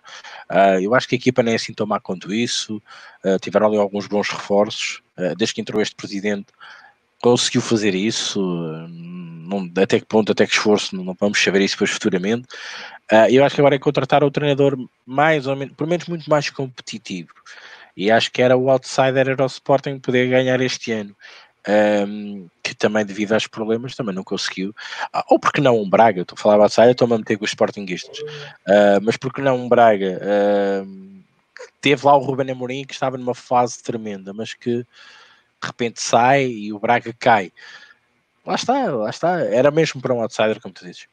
Eu acho que a equipa nem é assim tão má quanto isso. tiveram ali alguns bons reforços. desde que entrou este presidente, conseguiu fazer isso. Não, até que ponto, até que esforço, não, não vamos saber isso depois futuramente. eu acho que agora é contratar o treinador mais ou menos, pelo menos muito mais competitivo. E acho que era o outsider, era o Sporting poder ganhar este ano um, que também devido aos problemas também não conseguiu, ah, ou porque não um Braga, estou a falar outside, estou-me a meter com os Sportingistas, uh, mas porque não um Braga, uh, teve lá o Ruben Amorim que estava numa fase tremenda, mas que de repente sai e o Braga cai. Lá está, lá está, era mesmo para um outsider, como tu dizes.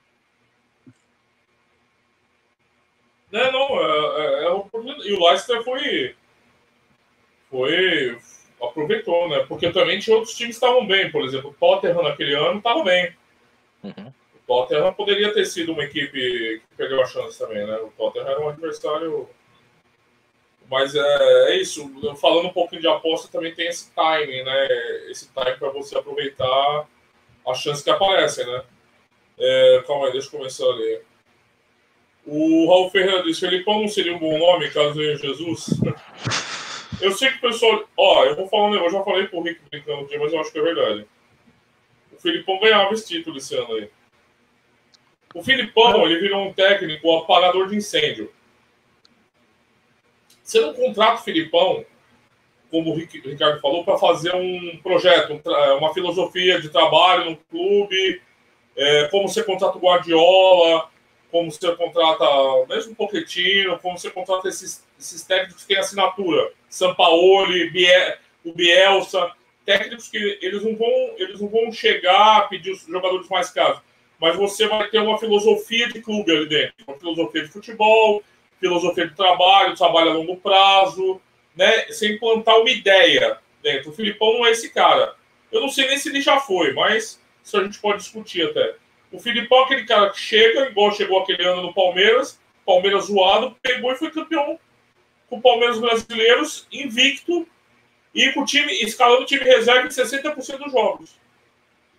Não, não, é, é, é, e o Leicester foi foi aproveitou, né? Porque também tinha outros times que estavam bem. Por exemplo, o Tottenham naquele ano estava bem. Uhum. O Tottenham poderia ter sido uma equipe que perdeu a chance também, né? O Tottenham era um adversário. Mas é, é isso. Falando um pouquinho de aposta, também tem esse timing, né? Esse timing para você aproveitar as chances que aparecem, né? É, calma aí, deixa eu começar a ler. O Raul Ferreira disse: Felipão não seria um bom nome caso venha Jesus? Eu sei que o pessoal. Ó, eu vou falar um negócio, eu já falei pro Rick brincando mas eu acho que é verdade. O Filipão ganhava esse título esse ano aí. O Filipão, ele virou um técnico apagador de incêndio. Você não contrata o Filipão, como o Ricardo falou, para fazer um projeto, uma filosofia de trabalho no clube, é, como você contrata o Guardiola, como você contrata mesmo o Pochettino, como você contrata esses, esses técnicos que têm assinatura, Sampaoli, Biel, o Bielsa, técnicos que eles não vão, eles não vão chegar pedir os jogadores mais caros, mas você vai ter uma filosofia de clube ali dentro, uma filosofia de futebol, filosofia de trabalho, trabalho a longo prazo, né? Você implantar uma ideia dentro. O Filipão não é esse cara. Eu não sei nem se ele já foi, mas isso a gente pode discutir até. O Filipão é aquele cara que chega, igual chegou aquele ano no Palmeiras, Palmeiras zoado, pegou e foi campeão com o Palmeiras brasileiros, invicto, e com o time, escalando o time reserva em 60% dos jogos.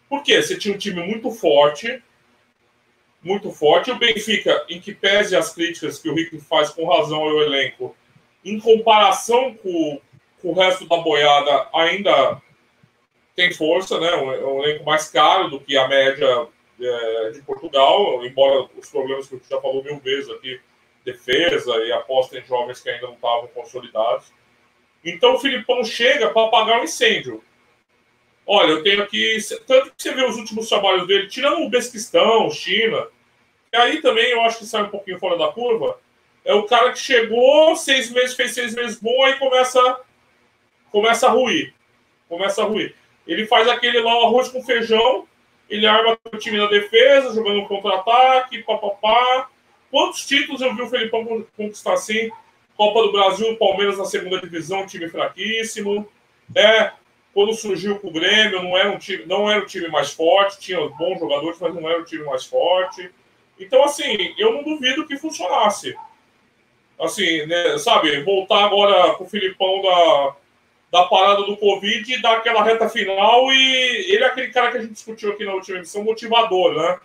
Por quê? Você tinha um time muito forte, muito forte. O Benfica, em que pese as críticas que o Rick faz com razão ao elenco, em comparação com, com o resto da boiada, ainda tem força, né? Um, um elenco mais caro do que a média é, de Portugal, embora os problemas que eu já falou mil vezes aqui, defesa e aposta em jovens que ainda não estavam consolidados. Então o Filipão chega para apagar o incêndio. Olha, eu tenho aqui. Tanto que você vê os últimos trabalhos dele, tirando o Besquistão, China, e aí também eu acho que sai um pouquinho fora da curva. É o cara que chegou, seis meses, fez seis meses bom, aí começa, começa a ruir. Começa a ruir. Ele faz aquele lá, o arroz com feijão, ele arma o time na defesa, jogando contra-ataque, papapá. Quantos títulos eu vi o Felipão conquistar assim? Copa do Brasil, Palmeiras na segunda divisão, time fraquíssimo. Né? Quando surgiu com o Grêmio, não era, um time, não era o time mais forte, tinha bons jogadores, mas não era o time mais forte. Então, assim, eu não duvido que funcionasse. Assim, né, sabe, voltar agora com o Filipão da, da parada do Covid e dar aquela reta final. E ele é aquele cara que a gente discutiu aqui na última edição, motivador, né?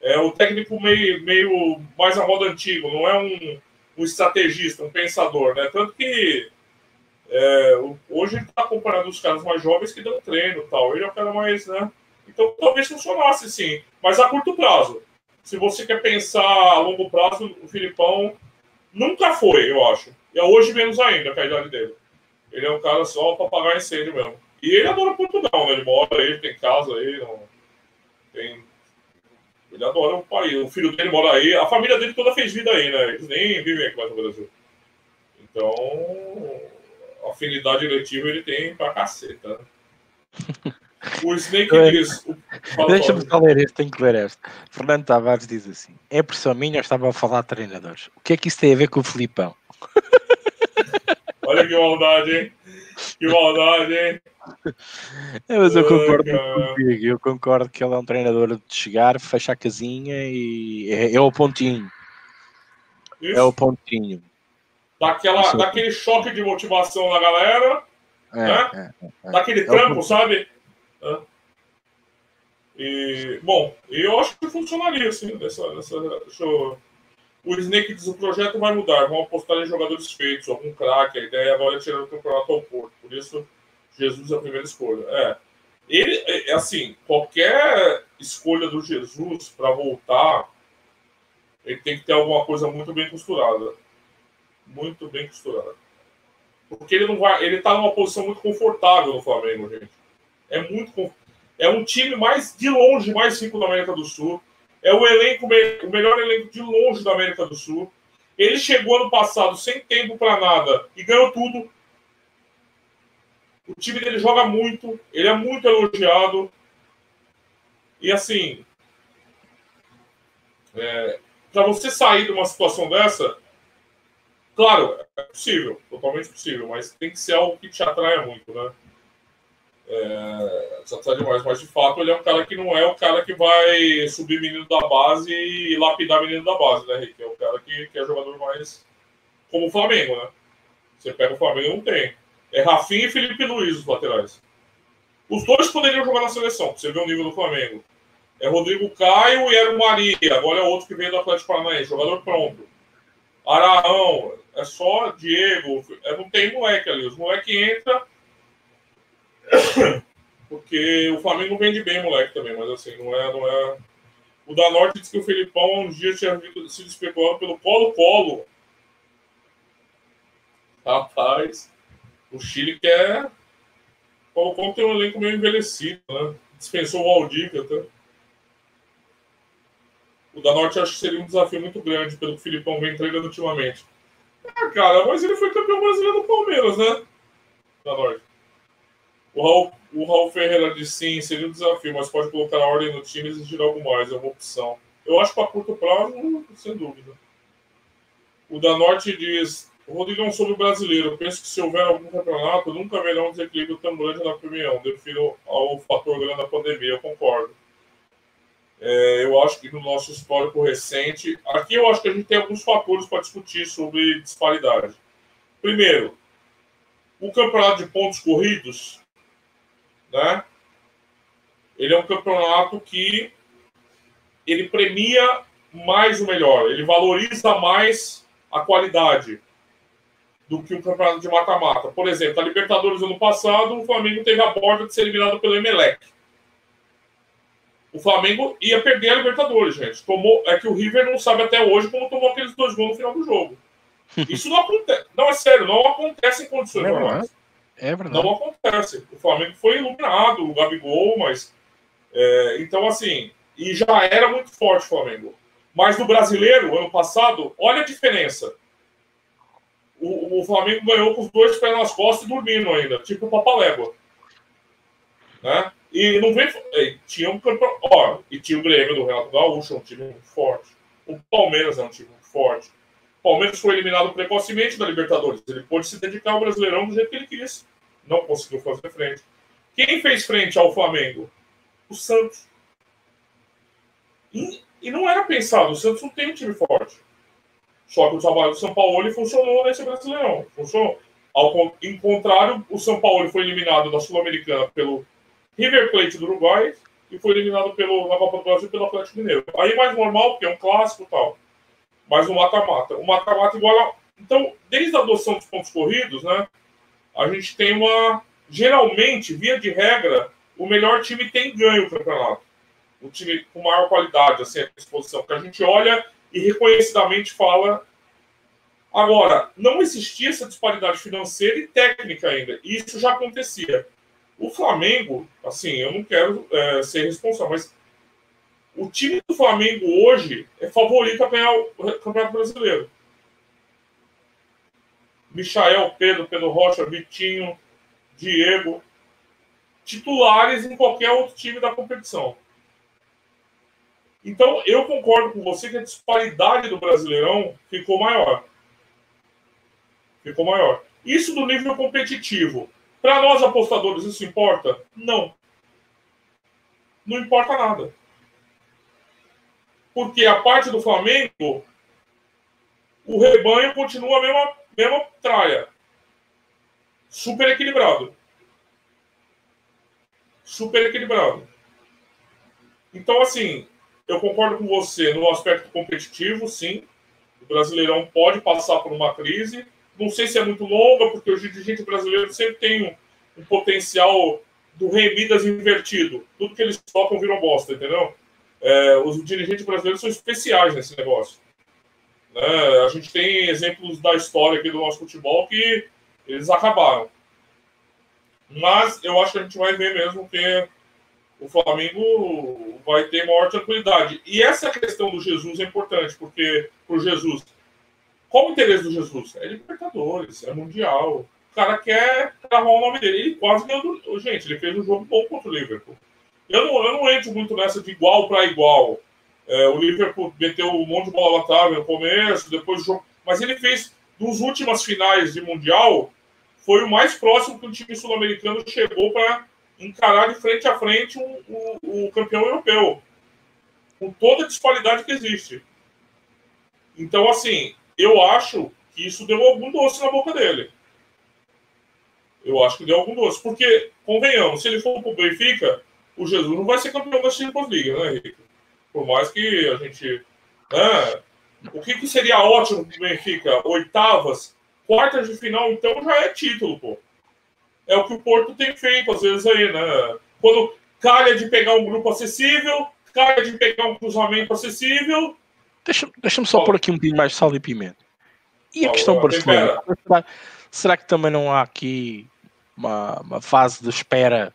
É o técnico meio, meio mais a moda antigo, não é um, um estrategista, um pensador, né? Tanto que é, hoje ele está acompanhando os caras mais jovens que dão treino tal. Ele é o cara mais, né? Então talvez funcionasse sim, mas a curto prazo. Se você quer pensar a longo prazo, o Filipão nunca foi, eu acho. E é hoje menos ainda, com a idade dele. Ele é um cara só para apagar incêndio mesmo. E ele adora Portugal, né? Ele mora aí, tem casa aí, não... tem... Ele adora o país. O filho dele mora aí. A família dele toda fez vida aí, né? Eles nem vivem aqui mais no Brasil. Então, afinidade eletiva ele tem pra caceta. *laughs* O Snake diz. *laughs* Deixa-me ler este, tenho que ler este. Fernando Tavares diz assim: É pressão minha, eu estava a falar de treinadores. O que é que isso tem a ver com o Filipão? *laughs* Olha que maldade, hein? Que maldade, hein? É, mas eu concordo contigo. Eu concordo que ele é um treinador de chegar, fechar a casinha e é, é o pontinho. Isso. É o pontinho. Daquela, daquele choque de motivação na galera, É, né? é, é, Daquele trampo, sabe? E, bom, eu acho que funcionaria, assim, dessa, dessa, eu... O Snake diz o projeto vai mudar, vão apostar em jogadores feitos, algum craque, a ideia agora é tirar o campeonato ao Porto. Por isso, Jesus é a primeira escolha. É. Ele, é, é assim, qualquer escolha do Jesus para voltar, ele tem que ter alguma coisa muito bem costurada. Muito bem costurada. Porque ele não vai. Ele tá numa posição muito confortável no Flamengo, gente. É muito É um time mais de longe, mais rico da América do Sul. É o elenco, o melhor elenco de longe da América do Sul. Ele chegou ano passado sem tempo para nada e ganhou tudo. O time dele joga muito, ele é muito elogiado. E assim, é, para você sair de uma situação dessa, claro, é possível, totalmente possível, mas tem que ser algo que te atraia muito, né? É, te atrai demais, mas de fato ele é um cara que não é o cara que vai subir menino da base e lapidar menino da base, né, Rick? É o cara que, que é jogador mais como o Flamengo, né? Você pega o Flamengo não tem. É Rafinha e Felipe Luiz os laterais. Os dois poderiam jogar na seleção, pra você ver o nível do Flamengo. É Rodrigo Caio e Ero Maria. Agora é outro que veio do Atlético Paranaense, jogador pronto. Araão, é só Diego. Não tem moleque ali. Os moleque entra. Porque o Flamengo vende bem moleque também, mas assim, não é. Não é... O da Norte disse que o Felipão um dia tinha sido especulado pelo Colo-Colo. Rapaz, o Chile quer. O Colo-Colo tem um elenco meio envelhecido, né? Dispensou o Aldica até. O da Norte acho que seria um desafio muito grande pelo que o Filipão vem entregando ultimamente. Ah, cara, mas ele foi campeão brasileiro do Palmeiras, né? Da Norte. O Raul, o Raul Ferreira disse sim, seria um desafio, mas pode colocar a ordem no time e exigir algo mais, é uma opção. Eu acho para curto prazo, sem dúvida. O da Norte diz: o Rodrigo um sobre brasileiro. Eu penso que se houver algum campeonato, nunca haverá um desequilíbrio tão grande na opinião, devido ao fator grande da pandemia. Eu concordo. É, eu acho que no nosso histórico recente, aqui eu acho que a gente tem alguns fatores para discutir sobre disparidade. Primeiro, o campeonato de pontos corridos, né? Ele é um campeonato que ele premia mais o melhor, ele valoriza mais a qualidade do que o campeonato de mata-mata. Por exemplo, a Libertadores ano passado, o Flamengo teve a borda de ser eliminado pelo Emelec o Flamengo ia perder a Libertadores, gente. Tomou, é que o River não sabe até hoje como tomou aqueles dois gols no final do jogo. *laughs* Isso não acontece. Não, é sério, não acontece em condições é normais. É verdade. Não acontece. O Flamengo foi iluminado, o Gabigol, mas. É, então, assim. E já era muito forte o Flamengo. Mas no brasileiro, ano passado, olha a diferença. O, o Flamengo ganhou com os dois pés nas costas e dormindo ainda, tipo o Papalégua. Né? E não vem. Tinha um. Ó, e tinha o Grêmio do Renato Gaúcho, um time muito forte. O Palmeiras é um time muito forte. O Palmeiras foi eliminado precocemente da Libertadores. Ele pôde se dedicar ao Brasileirão do jeito que ele quis. Não conseguiu fazer frente. Quem fez frente ao Flamengo? O Santos. E, e não era pensado. O Santos não tem um time forte. Só que o trabalho do São Paulo funcionou nesse Brasileirão. Funcionou. Ao, em contrário, o São Paulo foi eliminado da Sul-Americana pelo River Plate do Uruguai e foi eliminado pelo, na Copa do Brasil pelo Atlético Mineiro. Aí mais normal, porque é um clássico e tal. Mas o mata-mata. O mata-mata igual a... Então, desde a adoção dos pontos corridos, né? A gente tem uma. Geralmente, via de regra, o melhor time tem ganho o campeonato. O time com maior qualidade, assim, a disposição. Que a gente olha e reconhecidamente fala. Agora, não existia essa disparidade financeira e técnica ainda. Isso já acontecia. O Flamengo, assim, eu não quero é, ser responsável, mas o time do Flamengo hoje é favorito a ganhar o Campeonato Brasileiro. Michael, Pedro, Pedro Rocha, Vitinho, Diego, titulares em qualquer outro time da competição. Então, eu concordo com você que a disparidade do Brasileirão ficou maior. Ficou maior. Isso do nível competitivo. Para nós apostadores, isso importa? Não. Não importa nada. Porque a parte do Flamengo, o rebanho continua a mesma, mesma traia. Super equilibrado. super equilibrado. Então, assim, eu concordo com você no aspecto competitivo, sim. O Brasileirão pode passar por uma crise. Não sei se é muito longa, porque o dirigente brasileiro sempre tem um, um potencial do rei Midas invertido. Tudo que eles tocam viram bosta, entendeu? É, os dirigentes brasileiros são especiais nesse negócio. Né? A gente tem exemplos da história aqui do nosso futebol que eles acabaram. Mas eu acho que a gente vai ver mesmo que o Flamengo vai ter maior tranquilidade. E essa questão do Jesus é importante, porque o Jesus, qual o interesse do Jesus? É Libertadores, é Mundial. O cara quer gravar o nome dele. Ele quase ganhou. Gente, ele fez um jogo bom contra o Liverpool. Eu não, eu não entro muito nessa de igual para igual. É, o Liverpool meteu um monte de bola trave no começo, depois o jogo. Mas ele fez, dos últimas finais de Mundial, foi o mais próximo que o time sul-americano chegou para encarar de frente a frente o, o, o, campeão europeu, com toda a disparidade que existe. Então, assim, eu acho que isso deu algum doce na boca dele. Eu acho que deu algum doce. Porque, convenhamos, se ele for para o Benfica, o Jesus não vai ser campeão da Champions League, né, Henrique? Por mais que a gente. Né, o que, que seria ótimo para o Benfica? Oitavas, quartas de final, então já é título, pô é o que o Porto tem feito, às vezes, aí, né? Quando calha de pegar um grupo acessível, calha de pegar um cruzamento acessível. Deixa-me deixa só pôr aqui um pouquinho mais de sal e pimenta. E a questão Barcelona? Será, será que também não há aqui uma, uma fase de espera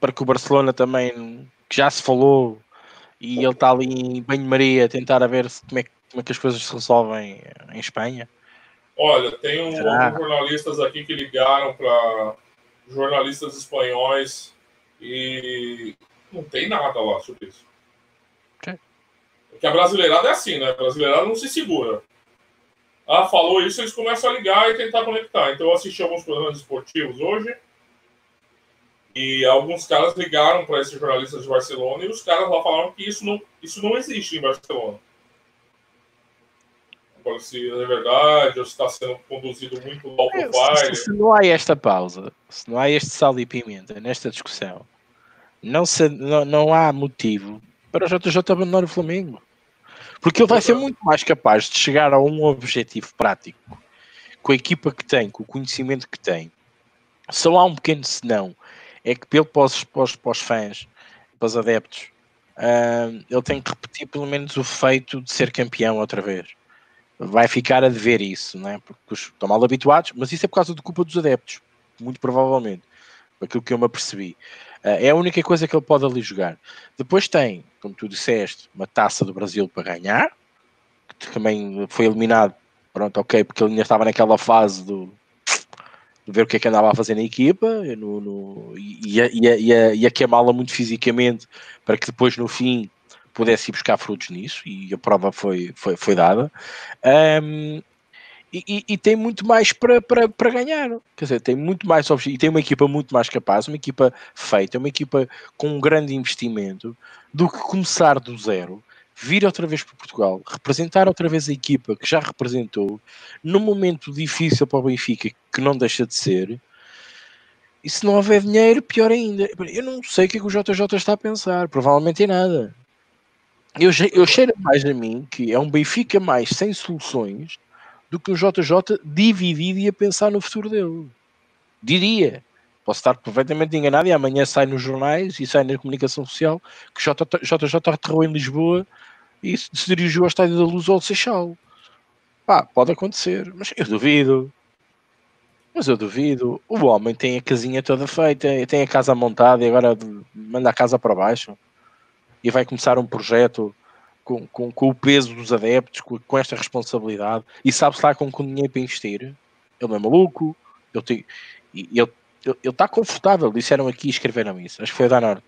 para que o Barcelona também, que já se falou, e ele está ali em banho-maria a tentar a ver como é, como é que as coisas se resolvem em Espanha? Olha, tem um, alguns jornalistas aqui que ligaram para jornalistas espanhóis e não tem nada lá sobre isso. Porque a brasileirada é assim, né? A brasileirada não se segura. Ah, falou isso, eles começam a ligar e tentar conectar. Então eu assisti alguns programas esportivos hoje e alguns caras ligaram para esses jornalistas de Barcelona e os caras lá falaram que isso não, isso não existe em Barcelona se é verdade ou se está sendo conduzido muito é, profile. Se, se, não há esta pausa, se não há este sal e pimenta nesta discussão, não, se, não, não há motivo para o JJ abandonar o Flamengo. Porque ele vai ser muito mais capaz de chegar a um objetivo prático com a equipa que tem, com o conhecimento que tem. Só há um pequeno senão, é que pelo para os, para os, para os fãs, para os adeptos, uh, ele tem que repetir pelo menos o feito de ser campeão outra vez vai ficar a dever isso, né? porque estão mal habituados, mas isso é por causa de culpa dos adeptos, muito provavelmente, aquilo que eu me apercebi. Uh, é a única coisa que ele pode ali jogar. Depois tem, como tu disseste, uma taça do Brasil para ganhar, que também foi eliminado, pronto, ok, porque ele ainda estava naquela fase do, de ver o que é que andava a fazer na equipa no, no, e, a, e, a, e a queimá-la muito fisicamente para que depois no fim pudesse ir buscar frutos nisso e a prova foi, foi, foi dada. Um, e, e, e, tem muito mais para, ganhar. Quer dizer, tem muito mais e tem uma equipa muito mais capaz, uma equipa feita, uma equipa com um grande investimento, do que começar do zero, vir outra vez para Portugal, representar outra vez a equipa que já representou, num momento difícil para o Benfica, que não deixa de ser. E se não houver dinheiro, pior ainda. Eu não sei o que, é que o JJ está a pensar, provavelmente em nada. Eu, eu cheiro mais a mim que é um Benfica mais sem soluções do que um JJ dividido e a pensar no futuro dele. Diria. Posso estar perfeitamente enganado e amanhã sai nos jornais e sai na comunicação social que JJ aterrou em Lisboa e se dirigiu ao Estádio da Luz ou ao Seixal. Pá, pode acontecer, mas eu duvido. Mas eu duvido. O homem tem a casinha toda feita, tem a casa montada e agora manda a casa para baixo e vai começar um projeto com, com, com o peso dos adeptos, com, com esta responsabilidade, e sabe-se lá com, com dinheiro para investir. Ele não é maluco, ele tem, ele está confortável, disseram aqui e escreveram isso, acho que foi a Danor.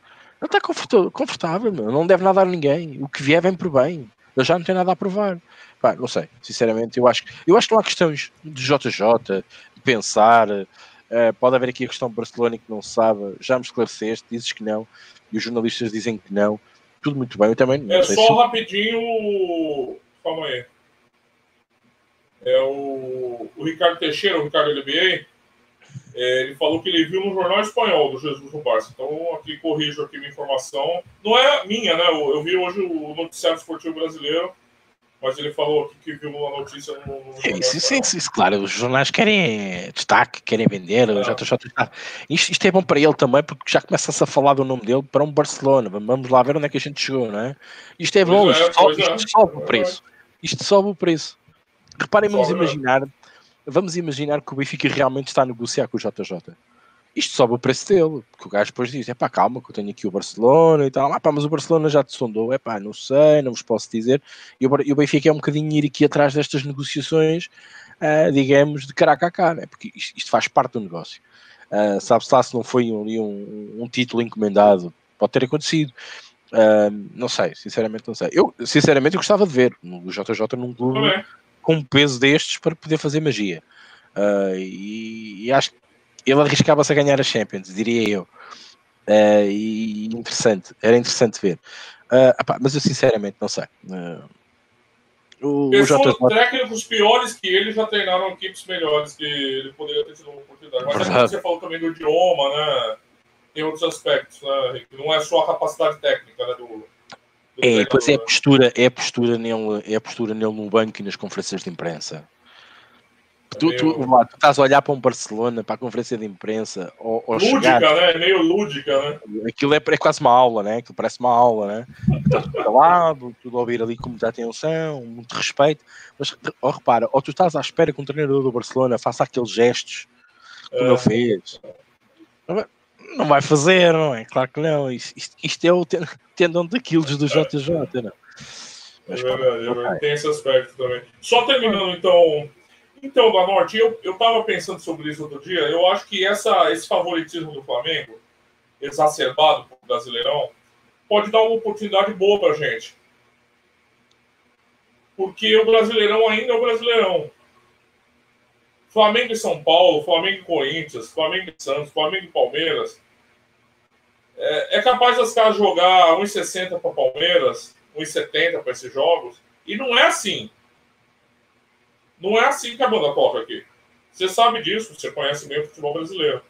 Ele está confortável, confortável não deve nada a ninguém. O que vier vem por bem. Ele já não tem nada a provar. Pá, não sei, sinceramente, eu acho, eu acho que não há questões de JJ, de pensar. Uh, pode haver aqui a questão de Barcelona que não sabe, já me esclareceste, dizes que não, e os jornalistas dizem que não tudo muito bem. Eu também É só se... rapidinho. Calma aí. É o, o Ricardo Teixeira, o Ricardo LBA. É, ele falou que ele viu no jornal espanhol do Jesus no Barça. Então, aqui corrijo aqui minha informação. Não é minha, né? Eu, eu vi hoje o noticiário esportivo brasileiro, mas ele falou aqui que viu uma notícia no. no sim, sim, sim, sim, claro. Os jornais querem destaque, querem vender. É. Já, já, já, isto, isto é bom para ele também, porque já começa-se a falar do nome dele para um Barcelona. Vamos lá ver onde é que a gente chegou, não é? Isto é bom, isto, é, sobe, isto é. sobe o preço. Isto sobe o preço. Reparem, vamos imaginar vamos imaginar que o Benfica realmente está a negociar com o JJ. Isto sobe o preço dele, porque o gajo depois diz: é pá, calma, que eu tenho aqui o Barcelona e tal. Ah, pá, mas o Barcelona já te sondou, é pá, não sei, não vos posso dizer. E o, Benfica é um bocadinho ir aqui atrás destas negociações, uh, digamos, de cara a cara, né? porque isto, isto, faz parte do negócio. Uh, Sabe-se lá se não foi um, um, um, título encomendado, pode ter acontecido. Uh, não sei, sinceramente não sei. Eu, sinceramente, eu gostava de ver o JJ num clube com um peso destes para poder fazer magia. Uh, e, e, acho que ele arriscava-se a ganhar a Champions, diria eu. Uh, e interessante, era interessante ver. Uh, apá, mas eu sinceramente não sei. o, Pessoas, o técnicos piores que ele já treinaram equipes melhores que ele poderia ter tido uma oportunidade. Mas é você falou também do idioma, né? Tem outros aspectos, né? Não é só a capacidade técnica né, do, é, pois é a postura, é a postura nele, é a postura nele no banco e nas conferências de imprensa. Tu, tu, lá, tu, estás a olhar para um Barcelona, para a conferência de imprensa, ou, ou lúdica, chegar, né? Meio lúdica, né? Aquilo é, é, quase uma aula, né? Aquilo parece uma aula, né? Estás calado, tudo a ouvir ali com muita atenção, muito respeito. Mas, oh, repara, ou tu estás à espera que um treinador do Barcelona faça aqueles gestos que é. ele fez não vai fazer, não é? Claro que não. Isto, isto, é o tendão daqueles do JJ, não. Mas, é verdade, é verdade. tem esse aspecto também. Só terminando, então. Então, da Norte, eu, eu tava pensando sobre isso outro dia. Eu acho que essa, esse favoritismo do Flamengo, exacerbado pro Brasileirão, pode dar uma oportunidade boa pra gente. Porque o Brasileirão ainda é o Brasileirão. Flamengo e São Paulo, Flamengo e Corinthians, Flamengo e Santos, Flamengo e Palmeiras. É, é capaz das caras jogar 1,60 para Palmeiras, 1,70 para esses jogos. E não é assim. Não é assim que a banda toca aqui. Você sabe disso, você conhece bem o futebol brasileiro.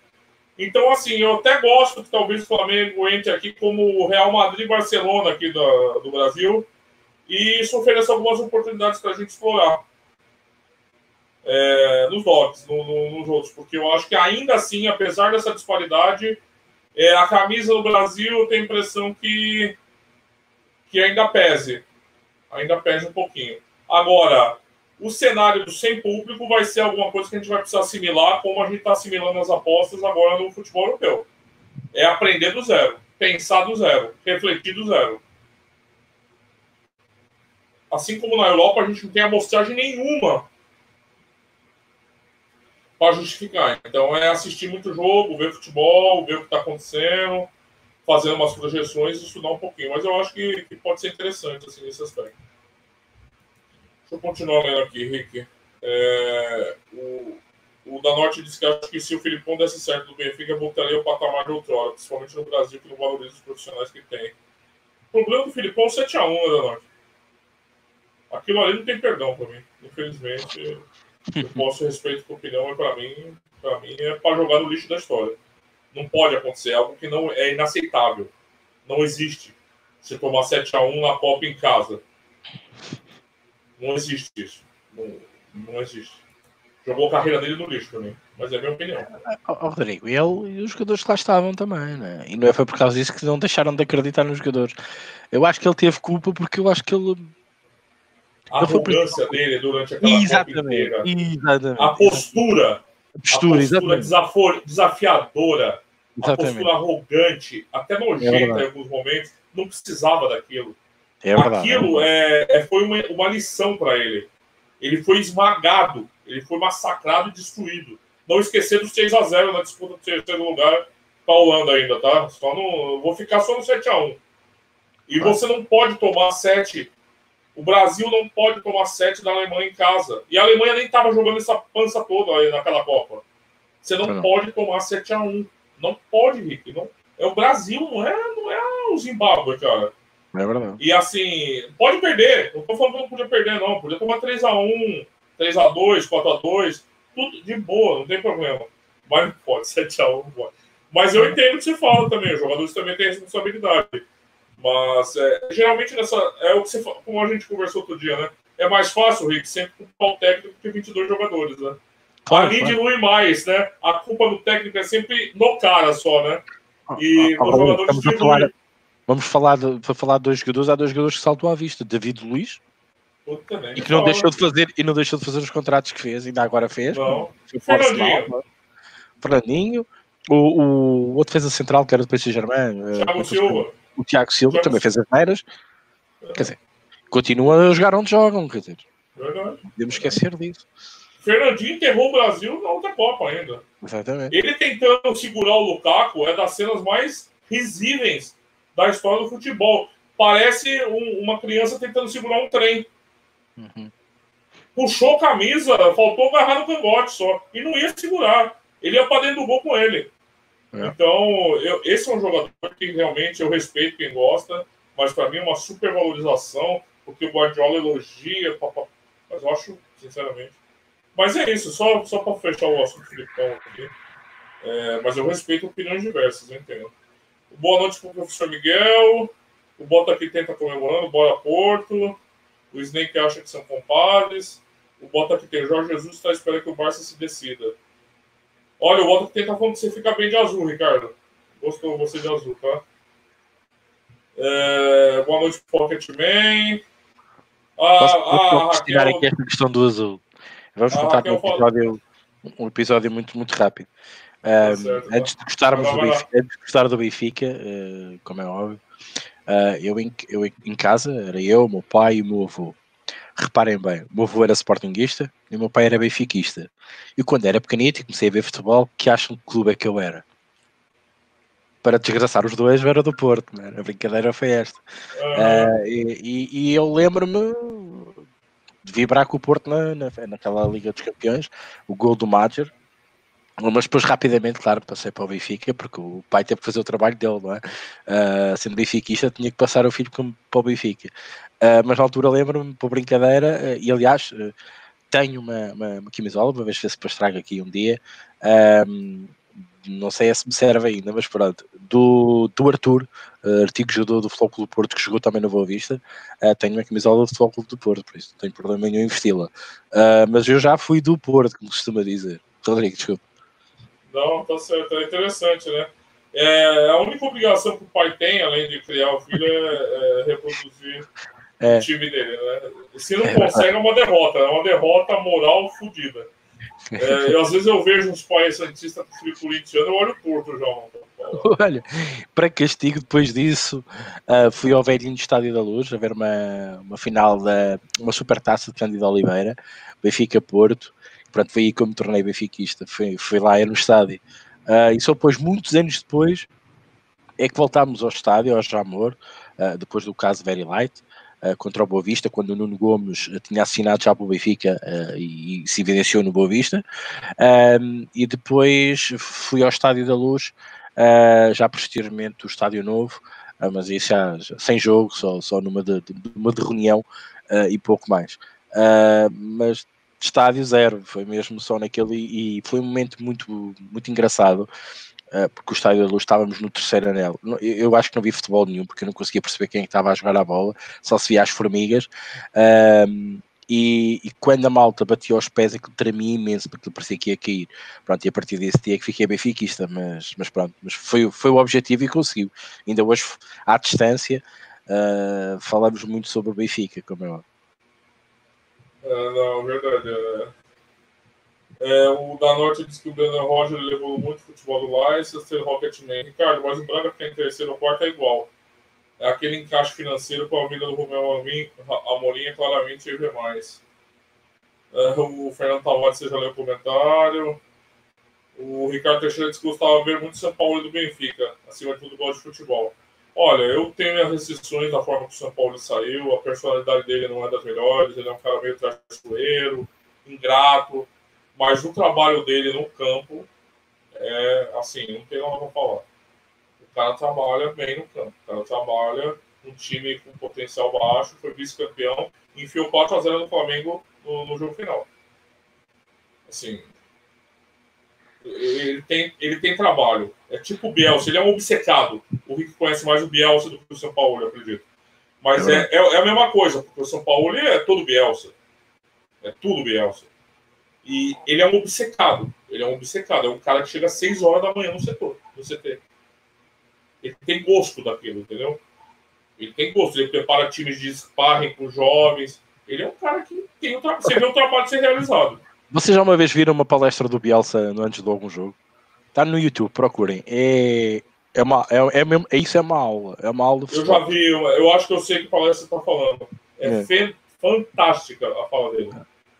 Então, assim, eu até gosto que talvez o Flamengo entre aqui como o Real Madrid Barcelona aqui do, do Brasil. E isso oferece algumas oportunidades para a gente explorar é, nos lotes, no, no, nos outros, porque eu acho que ainda assim, apesar dessa disparidade, é, a camisa do Brasil tenho a impressão que, que ainda pese, ainda pese um pouquinho. Agora, o cenário do sem público vai ser alguma coisa que a gente vai precisar assimilar, como a gente está assimilando as apostas agora no futebol europeu. É aprender do zero, pensar do zero, refletir do zero. Assim como na Europa, a gente não tem amostragem nenhuma para justificar. Então é assistir muito jogo, ver futebol, ver o que está acontecendo, fazendo umas projeções estudar um pouquinho. Mas eu acho que, que, pode ser interessante assim, nesse aspecto. Deixa eu continuar lendo aqui, Rick. É, o, o da Norte disse que acho que se o Filipão desse certo do Benfica, voltaria ao patamar de outrora, principalmente no Brasil, que não valoriza os profissionais que tem. O problema do Filipão é 7x1, né, da Norte? Aquilo ali não tem perdão para mim, infelizmente. Eu posso respeito a opinião, mas para mim, mim é para jogar no lixo da história. Não pode acontecer, é algo que não é inaceitável. Não existe. Você tomar 7 a 1 na Copa em casa. Não existe isso. Não, não existe. Jogou a carreira dele no lixo para mim. Mas é a minha opinião. Oh, Rodrigo, ele e os jogadores que lá estavam também, né? E não é foi por causa disso que não deixaram de acreditar nos jogadores. Eu acho que ele teve culpa porque eu acho que ele a arrogância dele durante aquela exatamente. Exatamente. A postura. A postura, a postura desafiadora. Exatamente. A postura arrogante, até nojenta é em alguns momentos. Não precisava daquilo. É Aquilo é, é, foi uma, uma lição para ele. Ele foi esmagado, ele foi massacrado e destruído. Não esquecer dos 6 a 0 na disputa do terceiro lugar para a Holanda ainda, tá? Só no, vou ficar só no 7 a 1 E você não pode tomar 7 o Brasil não pode tomar sete da Alemanha em casa. E a Alemanha nem estava jogando essa pança toda aí naquela Copa. Você não, não. pode tomar 7 a 1 Não pode, Rick. Não, é o Brasil, não é, não é o Zimbábue, cara. É verdade. E assim, pode perder. Não tô falando que não podia perder, não. Podia tomar 3x1, 3x2, 4x2. Tudo de boa, não tem problema. Mas não pode, *laughs* 7x1 não pode. Mas eu entendo o que você fala também, os jogadores também têm responsabilidade. Mas é, geralmente nessa. É o que você como a gente conversou outro dia, né? É mais fácil, Rick, sempre culpar o técnico que 22 jogadores, né? Claro, Ali claro. dilui mais, né? A culpa do técnico é sempre no cara só, né? E ah, os jogadores diluem. Vamos falar de, para falar de dois jogadores, há dois jogadores que saltam à vista. David Luiz e que não deixou de fazer e não deixou de fazer os contratos que fez, ainda agora fez. Fernandinho. Fernandinho. O, o outro fez a central, que era do PSG Germain. Eh, Thiago Silva. O Tiago Silva Thiago também fez as neiras. Quer dizer, continua a jogar onde jogam, quer dizer. Verdade. Podemos esquecer disso. Fernandinho enterrou o Brasil na outra Copa ainda. Exatamente. Ele tentando segurar o Lukaku é das cenas mais risíveis da história do futebol. Parece um, uma criança tentando segurar um trem. Uhum. Puxou camisa, faltou agarrar no cangote só. E não ia segurar. Ele ia para dentro do gol com ele. É. Então, eu, esse é um jogador que realmente eu respeito quem gosta, mas para mim é uma super valorização, porque o Guardiola elogia, mas eu acho, sinceramente. Mas é isso, só, só para fechar o assunto Filipão aqui. É, mas eu respeito opiniões diversas, eu entendo. Boa noite para o professor Miguel. O Bota aqui tenta comemorando, bora Porto. O Snake acha que são compadres. O Bota aqui tem Jorge Jesus está esperando que o Barça se decida. Olha, o Bota aqui tenta falando que você fica bem de azul, Ricardo. Gostou você de azul, tá? É, boa noite, Pocket Man. Ah, Posso, ah, posso tirar aqui essa questão do azul. Vamos ah, contar um episódio, um episódio muito, muito rápido. Um, certo, antes, de gostarmos do Benfica, antes de gostar do Benfica, uh, como é óbvio, uh, eu, em, eu em casa, era eu, meu pai e o meu avô. Reparem bem, meu avô era sportinguista e o meu pai era benfiquista. E quando era pequenito e comecei a ver futebol, que acham que clube é que eu era? Para desgraçar os dois, eu era do Porto, man. a brincadeira foi esta. Uh, e, e, e eu lembro-me de vibrar com o Porto na, na, naquela Liga dos Campeões, o gol do Major, mas depois rapidamente, claro, passei para o Benfica, porque o pai teve que fazer o trabalho dele, não é? Uh, sendo benfiquista, tinha que passar o filho para o Benfica. Uh, mas na altura lembro-me, por brincadeira, uh, e aliás, tenho uma, uma, uma camisola, uma vez se depois trago aqui um dia, não sei se me serve ainda, mas pronto, do, do Arthur, uh, artigo jogador do Futebol do Porto, que jogou também no Boa Vista, uh, tenho uma camisola do Futebol do Porto, por isso não tenho problema nenhum em vesti-la. Uh, mas eu já fui do Porto, como costuma dizer. Rodrigo, desculpa. Não, tá certo, é interessante, né? É, a única obrigação que o pai tem, além de criar o filho, é, é reproduzir é. o time dele, né? Se não consegue, é uma derrota, é uma derrota moral fodida. É, eu, às vezes eu vejo uns pais santistas com filho corintiano, eu olho torto já. *laughs* Olha, para castigo, depois disso, uh, fui ao velhinho Estádio da Luz a ver uma, uma final da uma super taça de Cândido Oliveira, Benfica Porto. Pronto, foi aí que eu me tornei benfiquista. Fui, fui lá, era no estádio. Uh, e só depois, muitos anos depois, é que voltámos ao estádio, ao Jamor, uh, depois do caso Very Light uh, contra o Boa Vista, quando o Nuno Gomes tinha assinado já para o Benfica e, e, se evidenciou no Boa Vista. e depois fui ao Estádio da Luz, já posteriormente o Estádio Novo, mas isso já, já, sem jogo, só, só numa de, de, uma de reunião e pouco mais. mas estádio zero, foi mesmo só naquele e foi um momento muito, muito engraçado uh, porque o Estádio da Luz estávamos no terceiro anel. Eu, acho que não vi futebol nenhum, porque eu não conseguia perceber quem é estava a jogar a bola, só se via as formigas. Uh, e, e, quando a malta bateu aos pés, aquilo tremia imenso, porque parecia que ia cair. Pronto, e a partir desse dia que fiquei benfiquista, mas, mas pronto, mas foi, foi o objetivo e conseguiu. Ainda hoje, à distância, uh, falamos muito sobre o Benfica, como é óbvio. É, não, verdade. É, é, o da Norte disse que o Brandon Roger levou muito futebol do Leicester, Rocketman. Ricardo, mas o Braga que em terceiro ou quarto é igual. É aquele encaixe financeiro com a vida do Romeu Amorim é claramente erro mais. É, o Fernando Tavares, já leu o comentário. O Ricardo Teixeira disse que gostava de ver muito São Paulo e do Benfica, acima de tudo gosta de futebol. Olha, eu tenho minhas restrições da forma que o São Paulo saiu, a personalidade dele não é das melhores, ele é um cara meio traiçoeiro, ingrato. Mas o trabalho dele no campo é assim, não tem nada para falar. O cara trabalha bem no campo. O cara trabalha um time com potencial baixo, foi vice-campeão, enfiou 4x0 no Flamengo no, no, jogo final. Assim. Ele tem, ele tem trabalho. É tipo o Bielsa, ele é um obcecado. O Rick conhece mais o Bielsa do que o São Paulo, eu acredito. Mas é, é, é, a mesma coisa, porque o São Paulo é todo Bielsa. É tudo Bielsa. E ele é um obcecado. Ele é um obcecado. É um cara que chega às 6 horas da manhã no setor, no CT. Ele tem gosto daquilo, entendeu? Ele tem gosto. Ele prepara times de sparring com jovens. Ele é um cara que tem o trabalho. Você vê o trabalho ser realizado. Vocês já uma vez viram uma palestra do Bielsa antes de algum jogo? Está no YouTube, procurem. É, é, uma, é, é, mesmo, é isso é uma aula. É uma aula eu já vi, eu acho que eu sei que palestra você está falando. É, é. fantástica a fala dele.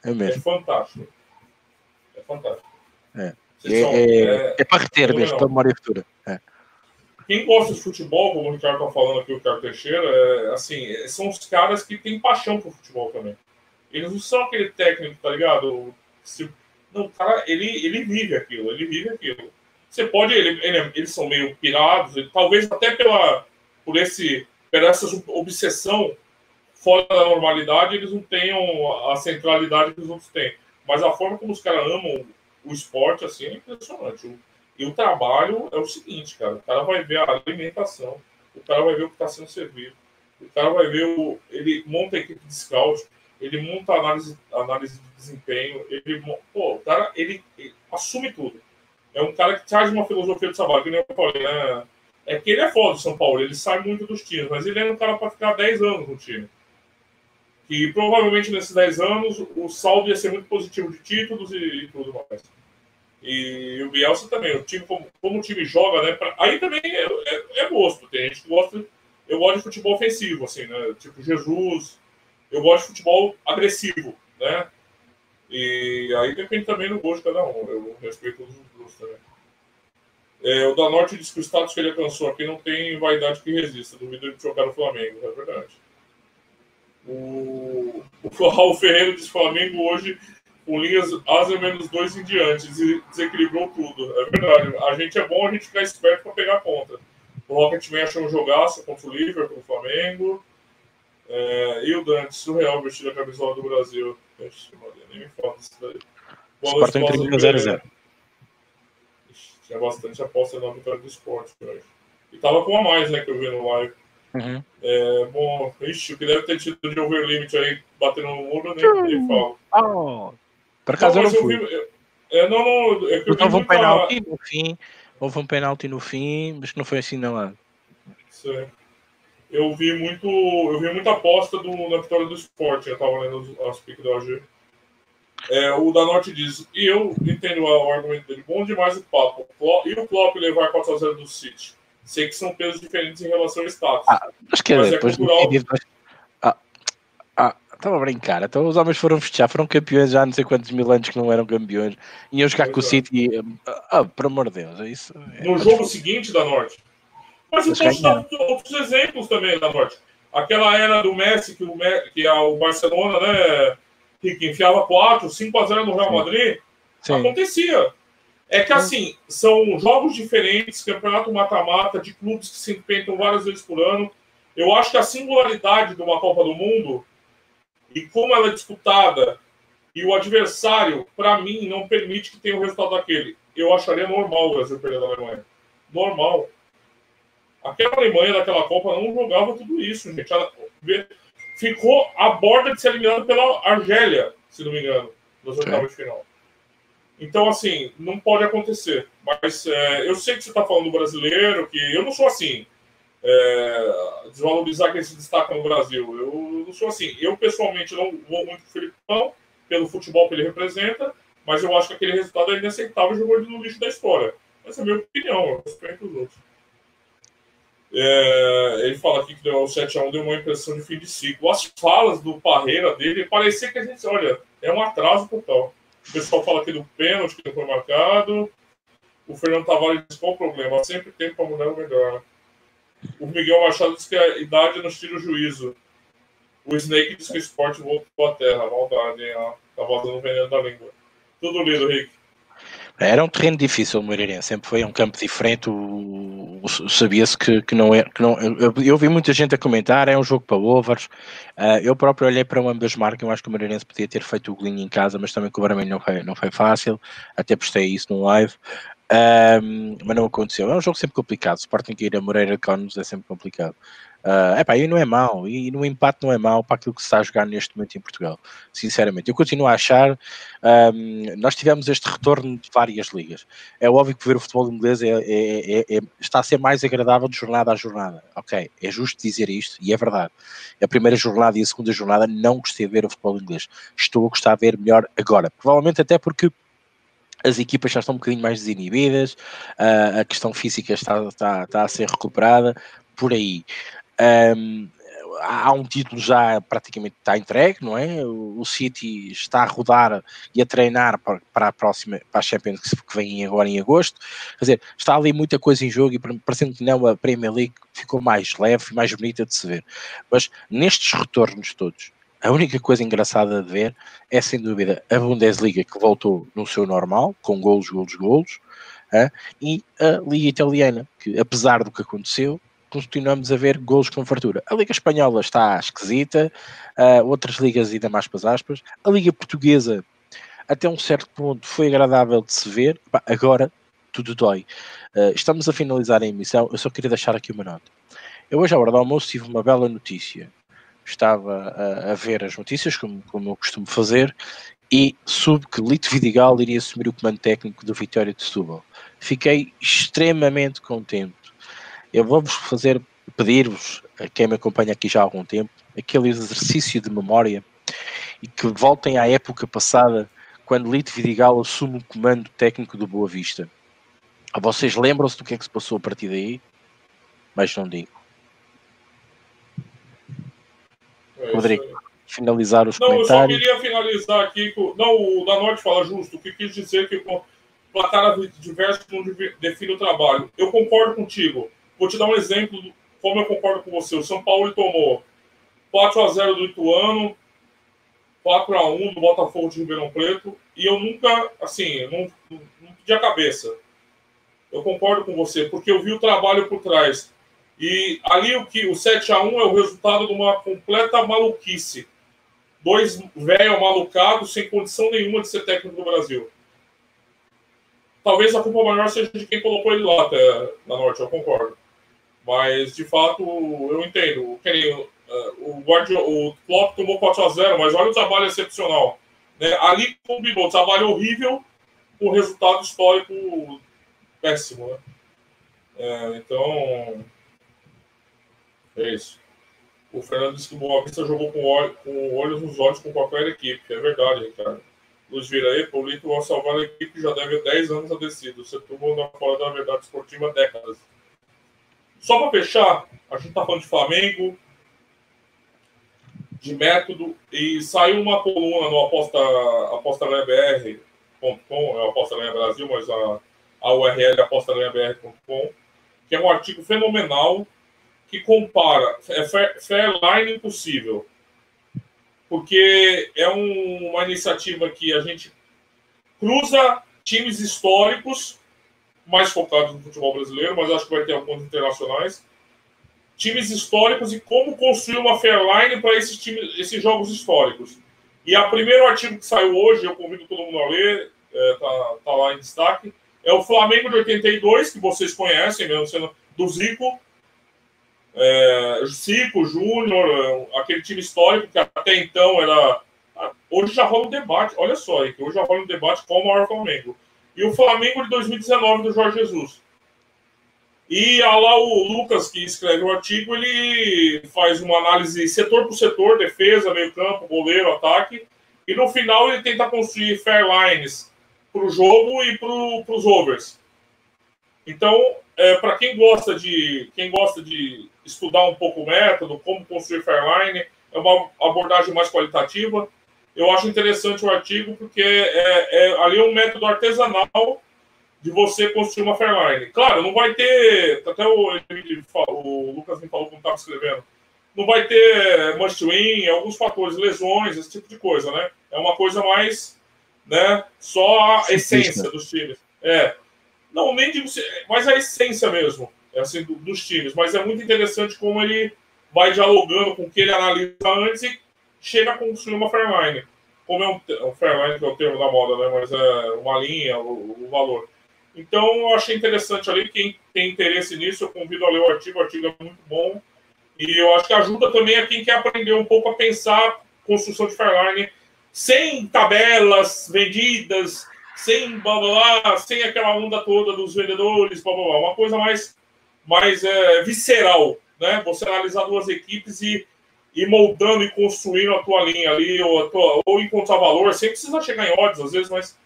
É mesmo. É fantástico. É fantástico. É, é, são, é, é, para reter mesmo, para memória futura. É. Quem gosta de futebol, como o Ricardo está falando aqui, o Ricardo Teixeira, é, assim, são os caras que têm paixão por futebol também. Eles não são aquele técnico, tá ligado? Se, não, o cara, ele, ele vive aquilo, ele vive aquilo. Você pode, ele, ele, eles são meio pirados, talvez até pela, por esse, por essa obsessão fora da normalidade, eles não tenham a centralidade que os outros têm. Mas a forma como os caras amam o esporte, assim, é impressionante. E o trabalho é o seguinte, cara, o cara vai ver a alimentação, o cara vai ver o que está sendo servido, o cara vai ver o. Ele monta a equipe de scout, ele monta análise, análise de desempenho, ele. Pô, o cara, ele, ele assume tudo. É um cara que traz uma filosofia de trabalho, que nem eu falei, né? É que ele é foda do São Paulo, ele sai muito dos times, mas ele é um cara para ficar 10 anos no time. E provavelmente nesses 10 anos o saldo ia ser muito positivo de títulos e, e tudo mais. E o Bielsa também, o time, como, como o time joga, né? Pra, aí também é, é, é, gosto. Tem gente que gosta. Eu gosto de futebol ofensivo, assim, né? Tipo Jesus. Eu gosto de futebol agressivo, né? E aí depende também do gosto de cada um. Eu respeito os gostos também. É, o da Norte diz que o status que ele alcançou aqui não tem vaidade que resista. Duvido de jogar no Flamengo, é verdade. O, *laughs* o Raul Ferreira diz que o Flamengo hoje, com linhas asa menos dois em diante, desequilibrou tudo. É verdade. A gente é bom a gente ficar esperto para pegar a conta. O Rocketman achou um jogaço contra o Liverpool, o Flamengo. É, e o Dante, surreal vestir a camisola do Brasil. Ixi, nem me fala disso daí. Boa noite, em 0x0. Tinha bastante aposta na vitória do esporte hoje. E tava com a mais, né, que eu vi no live. Uhum. É, bom, ixi, o que deve ter tido de overlimit aí batendo no muro, nem, nem falo. Oh, por acaso não, eu não fui. Eu vi, eu, é, não, não, é que eu houve um penalti no fim, houve um penalti no fim, mas não foi assim não é. Eu vi muito, eu vi muita aposta do, na vitória do esporte, eu tava lendo as piques da OG. É, o da Norte diz, e eu entendo o argumento dele, bom demais o papo. E o Klopp levar 4x0 do City? Sei que são pesos diferentes em relação ao status. Ah, acho que mas é, depois cultural... ah, ah, estava a brincar. Então os homens foram festejar, foram campeões já há não sei quantos mil anos que não eram campeões. E eu jogar com o City, ah, por amor de Deus, é isso. É no jogo seguinte da Norte. Mas eu posso dar outros exemplos também da Norte. Aquela era do Messi, que o, que é o Barcelona, né, que, enfiava 4, 5 a 0 no Real Madrid, Sim. acontecia. É que, assim, são jogos diferentes, campeonato mata-mata, de clubes que se enfrentam várias vezes por ano. Eu acho que a singularidade de uma Copa do Mundo e como ela é disputada e o adversário, para mim, não permite que tenha o resultado daquele. Eu acharia normal o Brasil perder da Alemanha. Normal. Aquela Alemanha daquela Copa não jogava tudo isso, gente. Ela ficou à borda de ser eliminada pela Argélia, se não me engano, nos oitavos de final. Então, assim, não pode acontecer. Mas é, eu sei que você está falando do brasileiro, que eu não sou assim. É, desvalorizar quem se destaca no Brasil. Eu não sou assim. Eu, pessoalmente, não vou muito com o Filipão, pelo futebol que ele representa, mas eu acho que aquele resultado é inaceitável e jogou no lixo da história. Essa é a minha opinião, eu respeito os outros. É, ele fala aqui que deu, o 7x1 deu uma impressão de fim de ciclo. As falas do Parreira dele parecia que a gente, olha, é um atraso total. O pessoal fala aqui do pênalti que não foi marcado. O Fernando Tavares diz qual o problema? Sempre tem para mudar o melhor. O Miguel Machado diz que a idade nos tira o juízo. O Snake diz que o esporte voltou à terra. Maldade, hein? Ó, tá vazando veneno da língua. Tudo lido, Rick. Era um terreno difícil o Moreirense, sempre foi um campo diferente. Sabia-se que, que não é. Que não, eu, eu, vi muita gente a comentar: é um jogo para overs. Uh, eu próprio olhei para ambas marcas. Eu acho que o Moreirense podia ter feito o golinho em casa, mas também com o Brasil não foi, não foi fácil. Até postei isso no live. Um, mas não aconteceu. É um jogo sempre complicado. Sporting que ir a Moreira de é sempre complicado. Uh, epá, e não é mau, e no empate não é mau para aquilo que se está a jogar neste momento em Portugal, sinceramente. Eu continuo a achar, um, nós tivemos este retorno de várias ligas. É óbvio que ver o futebol inglês é, é, é, é, está a ser mais agradável de jornada a jornada. Ok, é justo dizer isto, e é verdade. A primeira jornada e a segunda jornada não gostei de ver o futebol inglês. Estou a gostar de ver melhor agora. Provavelmente até porque as equipas já estão um bocadinho mais desinibidas, uh, a questão física está, está, está a ser recuperada, por aí. Um, há um título já praticamente está entregue, não é? O, City está a rodar e a treinar para, a próxima, para a Champions que vem agora em agosto. Quer dizer, está ali muita coisa em jogo e parecendo que não, a Premier League ficou mais leve e mais bonita de se ver. Mas nestes retornos todos, a única coisa engraçada de ver é sem dúvida a Bundesliga que voltou no seu normal, com golos, golos, golos, e a Liga Italiana, que apesar do que aconteceu, continuamos a ver golos com fartura. A Liga Espanhola está esquisita, uh, outras ligas ainda mais para aspas. A Liga Portuguesa, até um certo ponto, foi agradável de se ver. agora, tudo dói. Uh, estamos a finalizar a emissão. Eu só queria deixar aqui uma nota. Eu hoje, à hora do almoço, tive uma bela notícia. Estava a, a ver as notícias, como, como eu costumo fazer, e soube que Lito Vidigal iria assumir o comando técnico do Vitória de Setúbal. Fiquei extremamente contente eu vou-vos fazer, pedir-vos, a quem me acompanha aqui já há algum tempo, aquele exercício de memória e que voltem à época passada, quando Lito Vidigal assume o comando técnico do Boa Vista. Vocês lembram-se do que é que se passou a partir daí? Mas não digo. É Rodrigo, finalizar os não, comentários. Não, eu só queria finalizar aqui. Com... Não, o da Norte fala justo. O que quis dizer que placar diversos não define o trabalho. Eu concordo contigo. Vou te dar um exemplo, como eu concordo com você. O São Paulo tomou 4 a 0 do Ituano, 4 a 1 do Botafogo de Ribeirão Preto, e eu nunca, assim, não, não pedi a cabeça. Eu concordo com você, porque eu vi o trabalho por trás. E ali o que o 7 a 1 é o resultado de uma completa maluquice. Dois velhos malucados sem condição nenhuma de ser técnico do Brasil. Talvez a culpa maior seja de quem colocou ele lá até na Norte, eu concordo. Mas, de fato, eu entendo. Uh, o, Guardiol, o Klopp tomou 4 a 0 mas olha o trabalho excepcional. Né? Ali combinou trabalho horrível com resultado histórico péssimo. Né? É, então, é isso. O Fernando disse que o Boa Vista jogou com, com olhos nos olhos com qualquer equipe. É verdade, Ricardo. Luiz Viraí, Paulito, ao salvar a equipe já deve 10 anos a descido. Você tomou na fora da verdade esportiva décadas. Só para fechar, a gente está falando de Flamengo, de método, e saiu uma coluna no aposta, apostaganhabr.com, é Aposta Ganha Brasil, mas a, a URL é apostaganhabr.com, que é um artigo fenomenal que compara, é Fairline impossível, porque é um, uma iniciativa que a gente cruza times históricos mais focados no futebol brasileiro, mas acho que vai ter alguns internacionais. Times históricos e como construir uma fairline para esses, times, esses jogos históricos. E o primeiro artigo que saiu hoje, eu convido todo mundo a ler, é, tá, tá lá em destaque, é o Flamengo de 82, que vocês conhecem, mesmo sendo do Zico, é, Zico, Júnior, aquele time histórico que até então era. Hoje já rola um debate, olha só, hoje já rola um debate qual o maior Flamengo e o Flamengo de 2019 do Jorge Jesus. E lá o Lucas, que escreve o artigo, ele faz uma análise setor por setor, defesa, meio campo, goleiro, ataque, e no final ele tenta construir fair lines para o jogo e para os overs. Então, é, para quem gosta de quem gosta de estudar um pouco o método, como construir fairline, é uma abordagem mais qualitativa eu acho interessante o artigo porque é, é, ali é um método artesanal de você construir uma Fairline. Claro, não vai ter. Até o, o Lucas me falou quando estava escrevendo. Não vai ter must win, alguns fatores, lesões, esse tipo de coisa, né? É uma coisa mais. Né, só a essência dos times. É. Não, nem digo. Mas a essência mesmo, é assim, dos times. Mas é muito interessante como ele vai dialogando com o que ele analisa antes e chega a construir uma Fairline. Como é um, um Fairline, que é o termo da moda, né? Mas é uma linha, o, o valor. Então, eu achei interessante ali. Quem tem interesse nisso, eu convido a ler o artigo. O artigo é muito bom. E eu acho que ajuda também a quem quer aprender um pouco a pensar construção de Fairline sem tabelas vendidas, sem blá, blá, blá, sem aquela onda toda dos vendedores, blá, blá, blá. uma coisa mais, mais é, visceral, né? Você analisar duas equipes e ir moldando e construindo a tua linha ali, ou, tua, ou encontrar valor, sem precisar chegar em odds às vezes, mas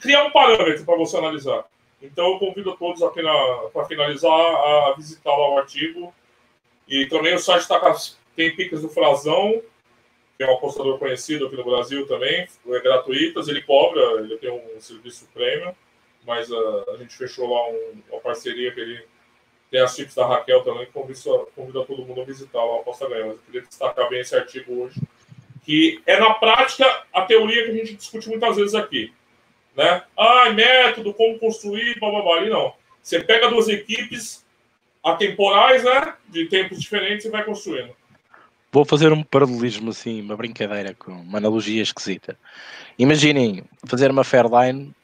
criar um parâmetro para você analisar. Então eu convido a todos aqui para finalizar a visitar lá o artigo. E também o site tá, tem picas do Frazão, que é um apostador conhecido aqui no Brasil também, é gratuitas, ele cobra, ele tem um serviço premium, mas uh, a gente fechou lá um, uma parceria que ele tem as chips da Raquel também, que convida, todo mundo a visitar lá a Aposta Ganha. Mas eu queria destacar bem esse artigo hoje, que é na prática a teoria que a gente discute muitas vezes aqui. Né? Ah, método, como construir, blá blá blá. Ali não. Você pega duas equipes atemporais, né? De tempos diferentes e vai construindo. Vou fazer um paralelismo assim, uma brincadeira com uma analogia esquisita. Imaginem fazer uma Fairline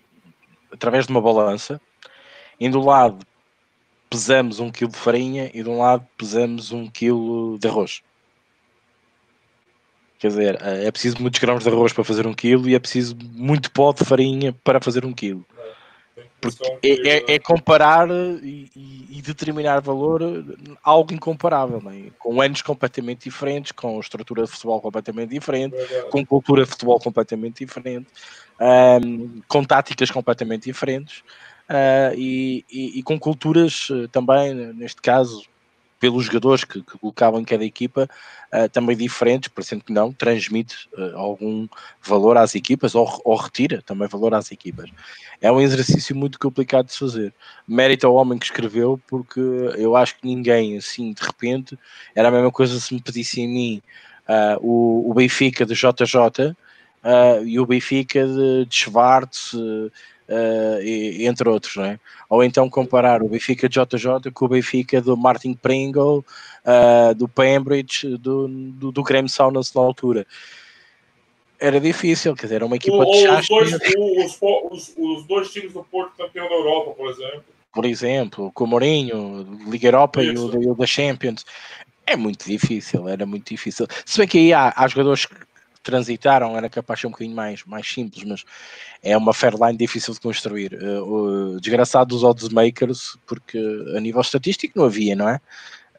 através de uma balança, e do lado pesamos um quilo de farinha e de um lado pesamos um quilo de arroz. Quer dizer, é preciso muitos grãos de arroz para fazer um quilo e é preciso muito pó de farinha para fazer um quilo. Porque é, é, é comparar e, e, determinar valor algo incomparável, é? com anos completamente diferentes, com estrutura de futebol completamente diferente, com cultura de futebol completamente diferente, um, com táticas completamente diferentes uh, e, e, com culturas uh, também, neste caso, pelos jogadores que, que colocavam em cada equipa, uh, também diferentes, parecendo que não, transmite uh, algum valor às equipas ou, ou, retira também valor às equipas. É um exercício muito complicado de se fazer. Mérito ao homem que escreveu, porque eu acho que ninguém, assim, de repente, era a mesma coisa se me pedisse em mim uh, o, o, Benfica de JJ e o Benfica de, de Schwartz uh, entre outros, não é? Ou então comparar o Benfica JJ com o Benfica do Martin Pringle, uh, do Cambridge, do, do, do Graham Saunus na altura. Era difícil, quer dizer, era uma equipa o, de chás. Os, os, os, os, dois times do Porto campeão da Europa, por exemplo. Por exemplo, com o Mourinho, Liga Europa e o, e o da Champions. É muito difícil, era muito difícil. Se bem que aí há, há jogadores transitaram era capaz de ser um bocadinho mais, mais simples, mas é uma Fairline difícil de construir. Uh, desgraçado dos odds makers, porque a nível estatístico não havia, não é?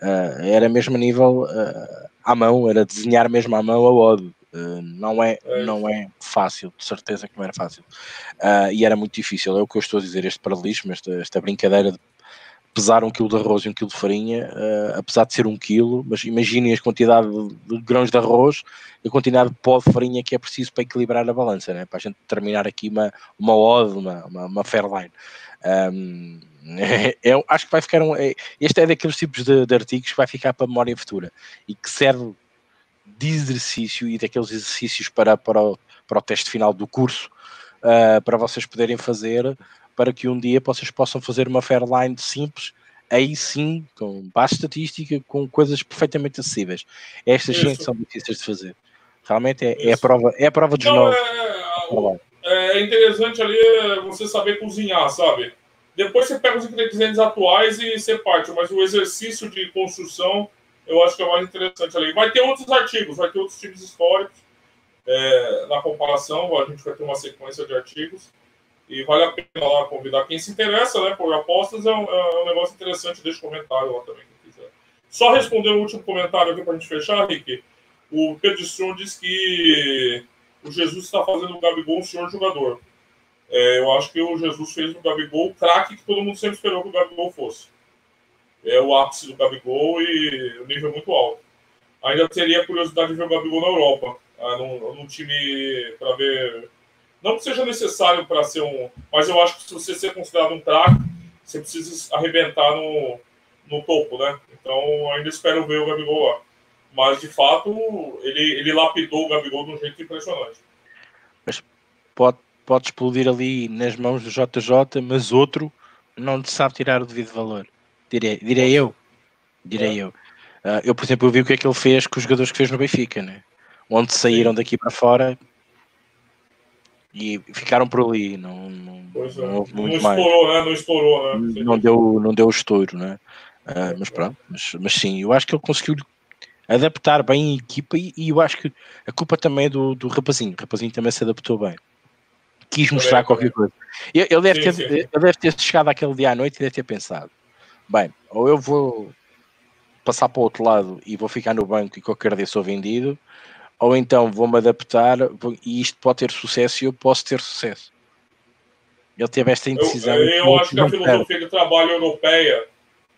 Uh, era mesmo a nível uh, à mão, era desenhar mesmo à mão a odd. Uh, não, é, não é fácil, de certeza que não era fácil. e era muito difícil, é o que eu estou a dizer, este paralelismo, esta, esta brincadeira de pesar um quilo de arroz e um quilo de farinha, uh, apesar de ser um quilo, mas imaginem a quantidade de, grãos de arroz e a quantidade de pó de farinha que é preciso para equilibrar a balança, né? para a gente terminar aqui uma, uma ode, uma, uma, uma Fairline. *laughs* Um, é, é, acho que vai ficar um. É, este é daqueles tipos de, de, artigos que vai ficar para a memória futura e que serve de exercício e daqueles exercícios para, para, o, para o teste final do curso uh, para vocês poderem fazer para que um dia vocês possam fazer uma Fairline simples, aí sim, com base estatística, com coisas perfeitamente acessíveis. Estas sim são difíceis de fazer. Realmente é, é, a prova, é a prova dos Não, é, é, interessante ali é você saber cozinhar, sabe? Depois você pega os ingredientes atuais e você parte, mas o exercício de construção eu acho que é mais interessante ali. Vai ter outros artigos, vai ter outros tipos históricos é, na comparação, a gente vai ter uma sequência de artigos. E vale a pena lá convidar quem se interessa, né? Por apostas é um, é um negócio interessante. Deixa comentário lá também, quem quiser. Só responder o último comentário aqui para a gente fechar, Rick. O Pedro Stron diz que o Jesus está fazendo o Gabigol um senhor jogador. É, eu acho que o Jesus fez o Gabigol o craque que todo mundo sempre esperou que o Gabigol fosse. É o ápice do Gabigol e o nível muito alto. Ainda teria curiosidade de ver o Gabigol na Europa, ah, num, num time para ver não que seja necessário para ser um. Mas eu acho que se você ser considerado um craque, você precisa arrebentar no, no topo, né? Então ainda espero ver o Gabigol lá. Mas de fato, ele, ele lapidou o Gabigol de um jeito impressionante. Mas pode, pode explodir ali nas mãos do JJ, mas outro não te sabe tirar o devido valor. Direi, direi eu. Direi é. eu. Uh, eu, por exemplo, eu vi o que é que ele fez com os jogadores que fez no Benfica, né? onde saíram daqui para fora e ficaram por ali. Não, não, pois não, é. não estourou, né? Não estourou, né? Não deu, não deu o estouro, né? Uh, mas pronto, mas, mas sim, eu acho que ele conseguiu adaptar bem a equipa e, e eu acho que a culpa também é do, do rapazinho. O rapazinho também se adaptou bem. Quis mostrar qualquer coisa. Ele, ele deve sim, ter, sim. ele deve ter chegado aquele dia à noite e deve ter pensado: bem, ou eu vou passar para o outro lado e vou ficar no banco e qualquer dia sou vendido, ou então vou-me adaptar e isto pode ter sucesso e eu posso ter sucesso. Ele teve esta indecisão. Eu, eu acho que a filosofia de trabalho europeia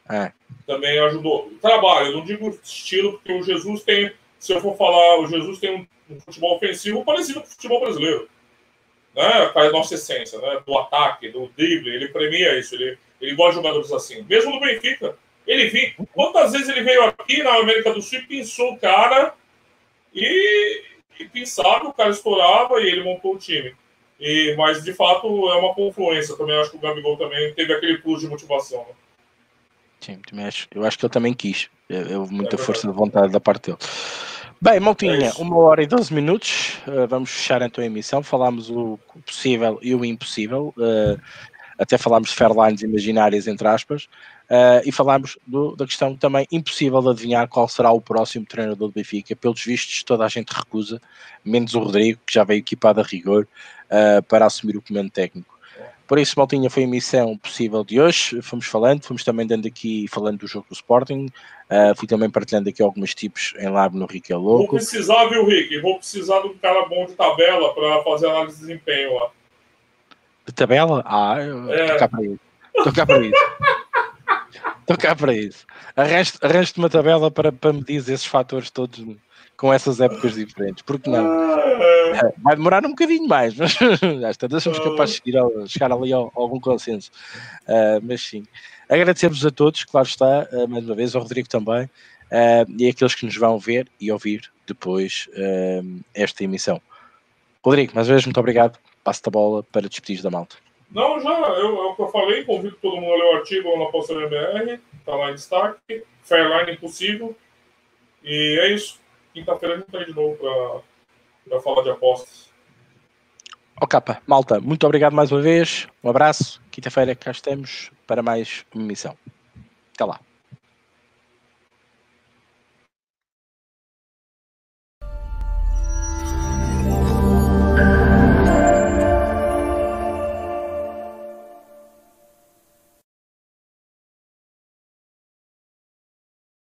é. também ajudou. Trabalho, não digo estilo, porque o Jesus tem, se eu for falar, o Jesus tem um, futebol ofensivo parecido com o futebol brasileiro. Né? Com a nossa essência, né? do ataque, do drible, ele premia isso, ele, ele gosta de jogadores assim. Mesmo no Benfica, ele vinha. Quantas vezes ele veio aqui na América do Sul e pensou o cara e, e pensava, o cara estourava e ele montou o time. E, mas de fato é uma confluência. Também acho que o Gabigol também teve aquele plus de motivação. Né? Sim, também acho. Eu acho que ele também quis. Eu, muita é força de vontade da parte dele. Bem, Maltinha, é uma hora e 12 minutos. Uh, vamos fechar então a emissão. Falámos o possível e o impossível. Uh, até falámos de fairlines imaginárias, entre aspas. Uh, e falámos do, da questão também impossível de adivinhar qual será o próximo treinador do Benfica. Pelos vistos, toda a gente recusa, menos o Rodrigo, que já veio equipado a rigor para assumir o comando técnico. Por isso, Maltinha, foi a missão possível de hoje. Fomos falando, fomos também dando aqui, falando do jogo do Sporting. Uh, fui também partilhando aqui alguns tipos em lab no Rick é Louco. Vou precisar, viu, Rick? Vou precisar de um cara bom de tabela para fazer análise de desempenho lá. De tabela? Ah, eu é. cá para isso. Estou cá para isso. Estou cá para isso. Arranjo-te uma tabela para, para medir esses fatores todos com essas épocas diferentes. Porque não? *laughs* Vai demorar um bocadinho mais, mas *laughs* às tantas somos capazes de chegar, chegar ali a, algum consenso. Uh, mas sim. Agradecemos a todos, claro está, uh, mais uma vez, ao Rodrigo também, uh, e aqueles que nos vão ver e ouvir depois esta emissão. Rodrigo, mais uma vez, muito obrigado. Passo-te a bola para despedir da malta. Não, já, eu, é o que eu falei, convido todo mundo a ler o artigo na Postura BR, está lá em destaque, Fairline Impossível, e é isso quinta-feira a gente tá de novo para falar de apostas. Ó oh, capa, malta, muito obrigado mais uma vez. Um abraço. Quinta-feira cá estamos para mais uma missão. Até lá.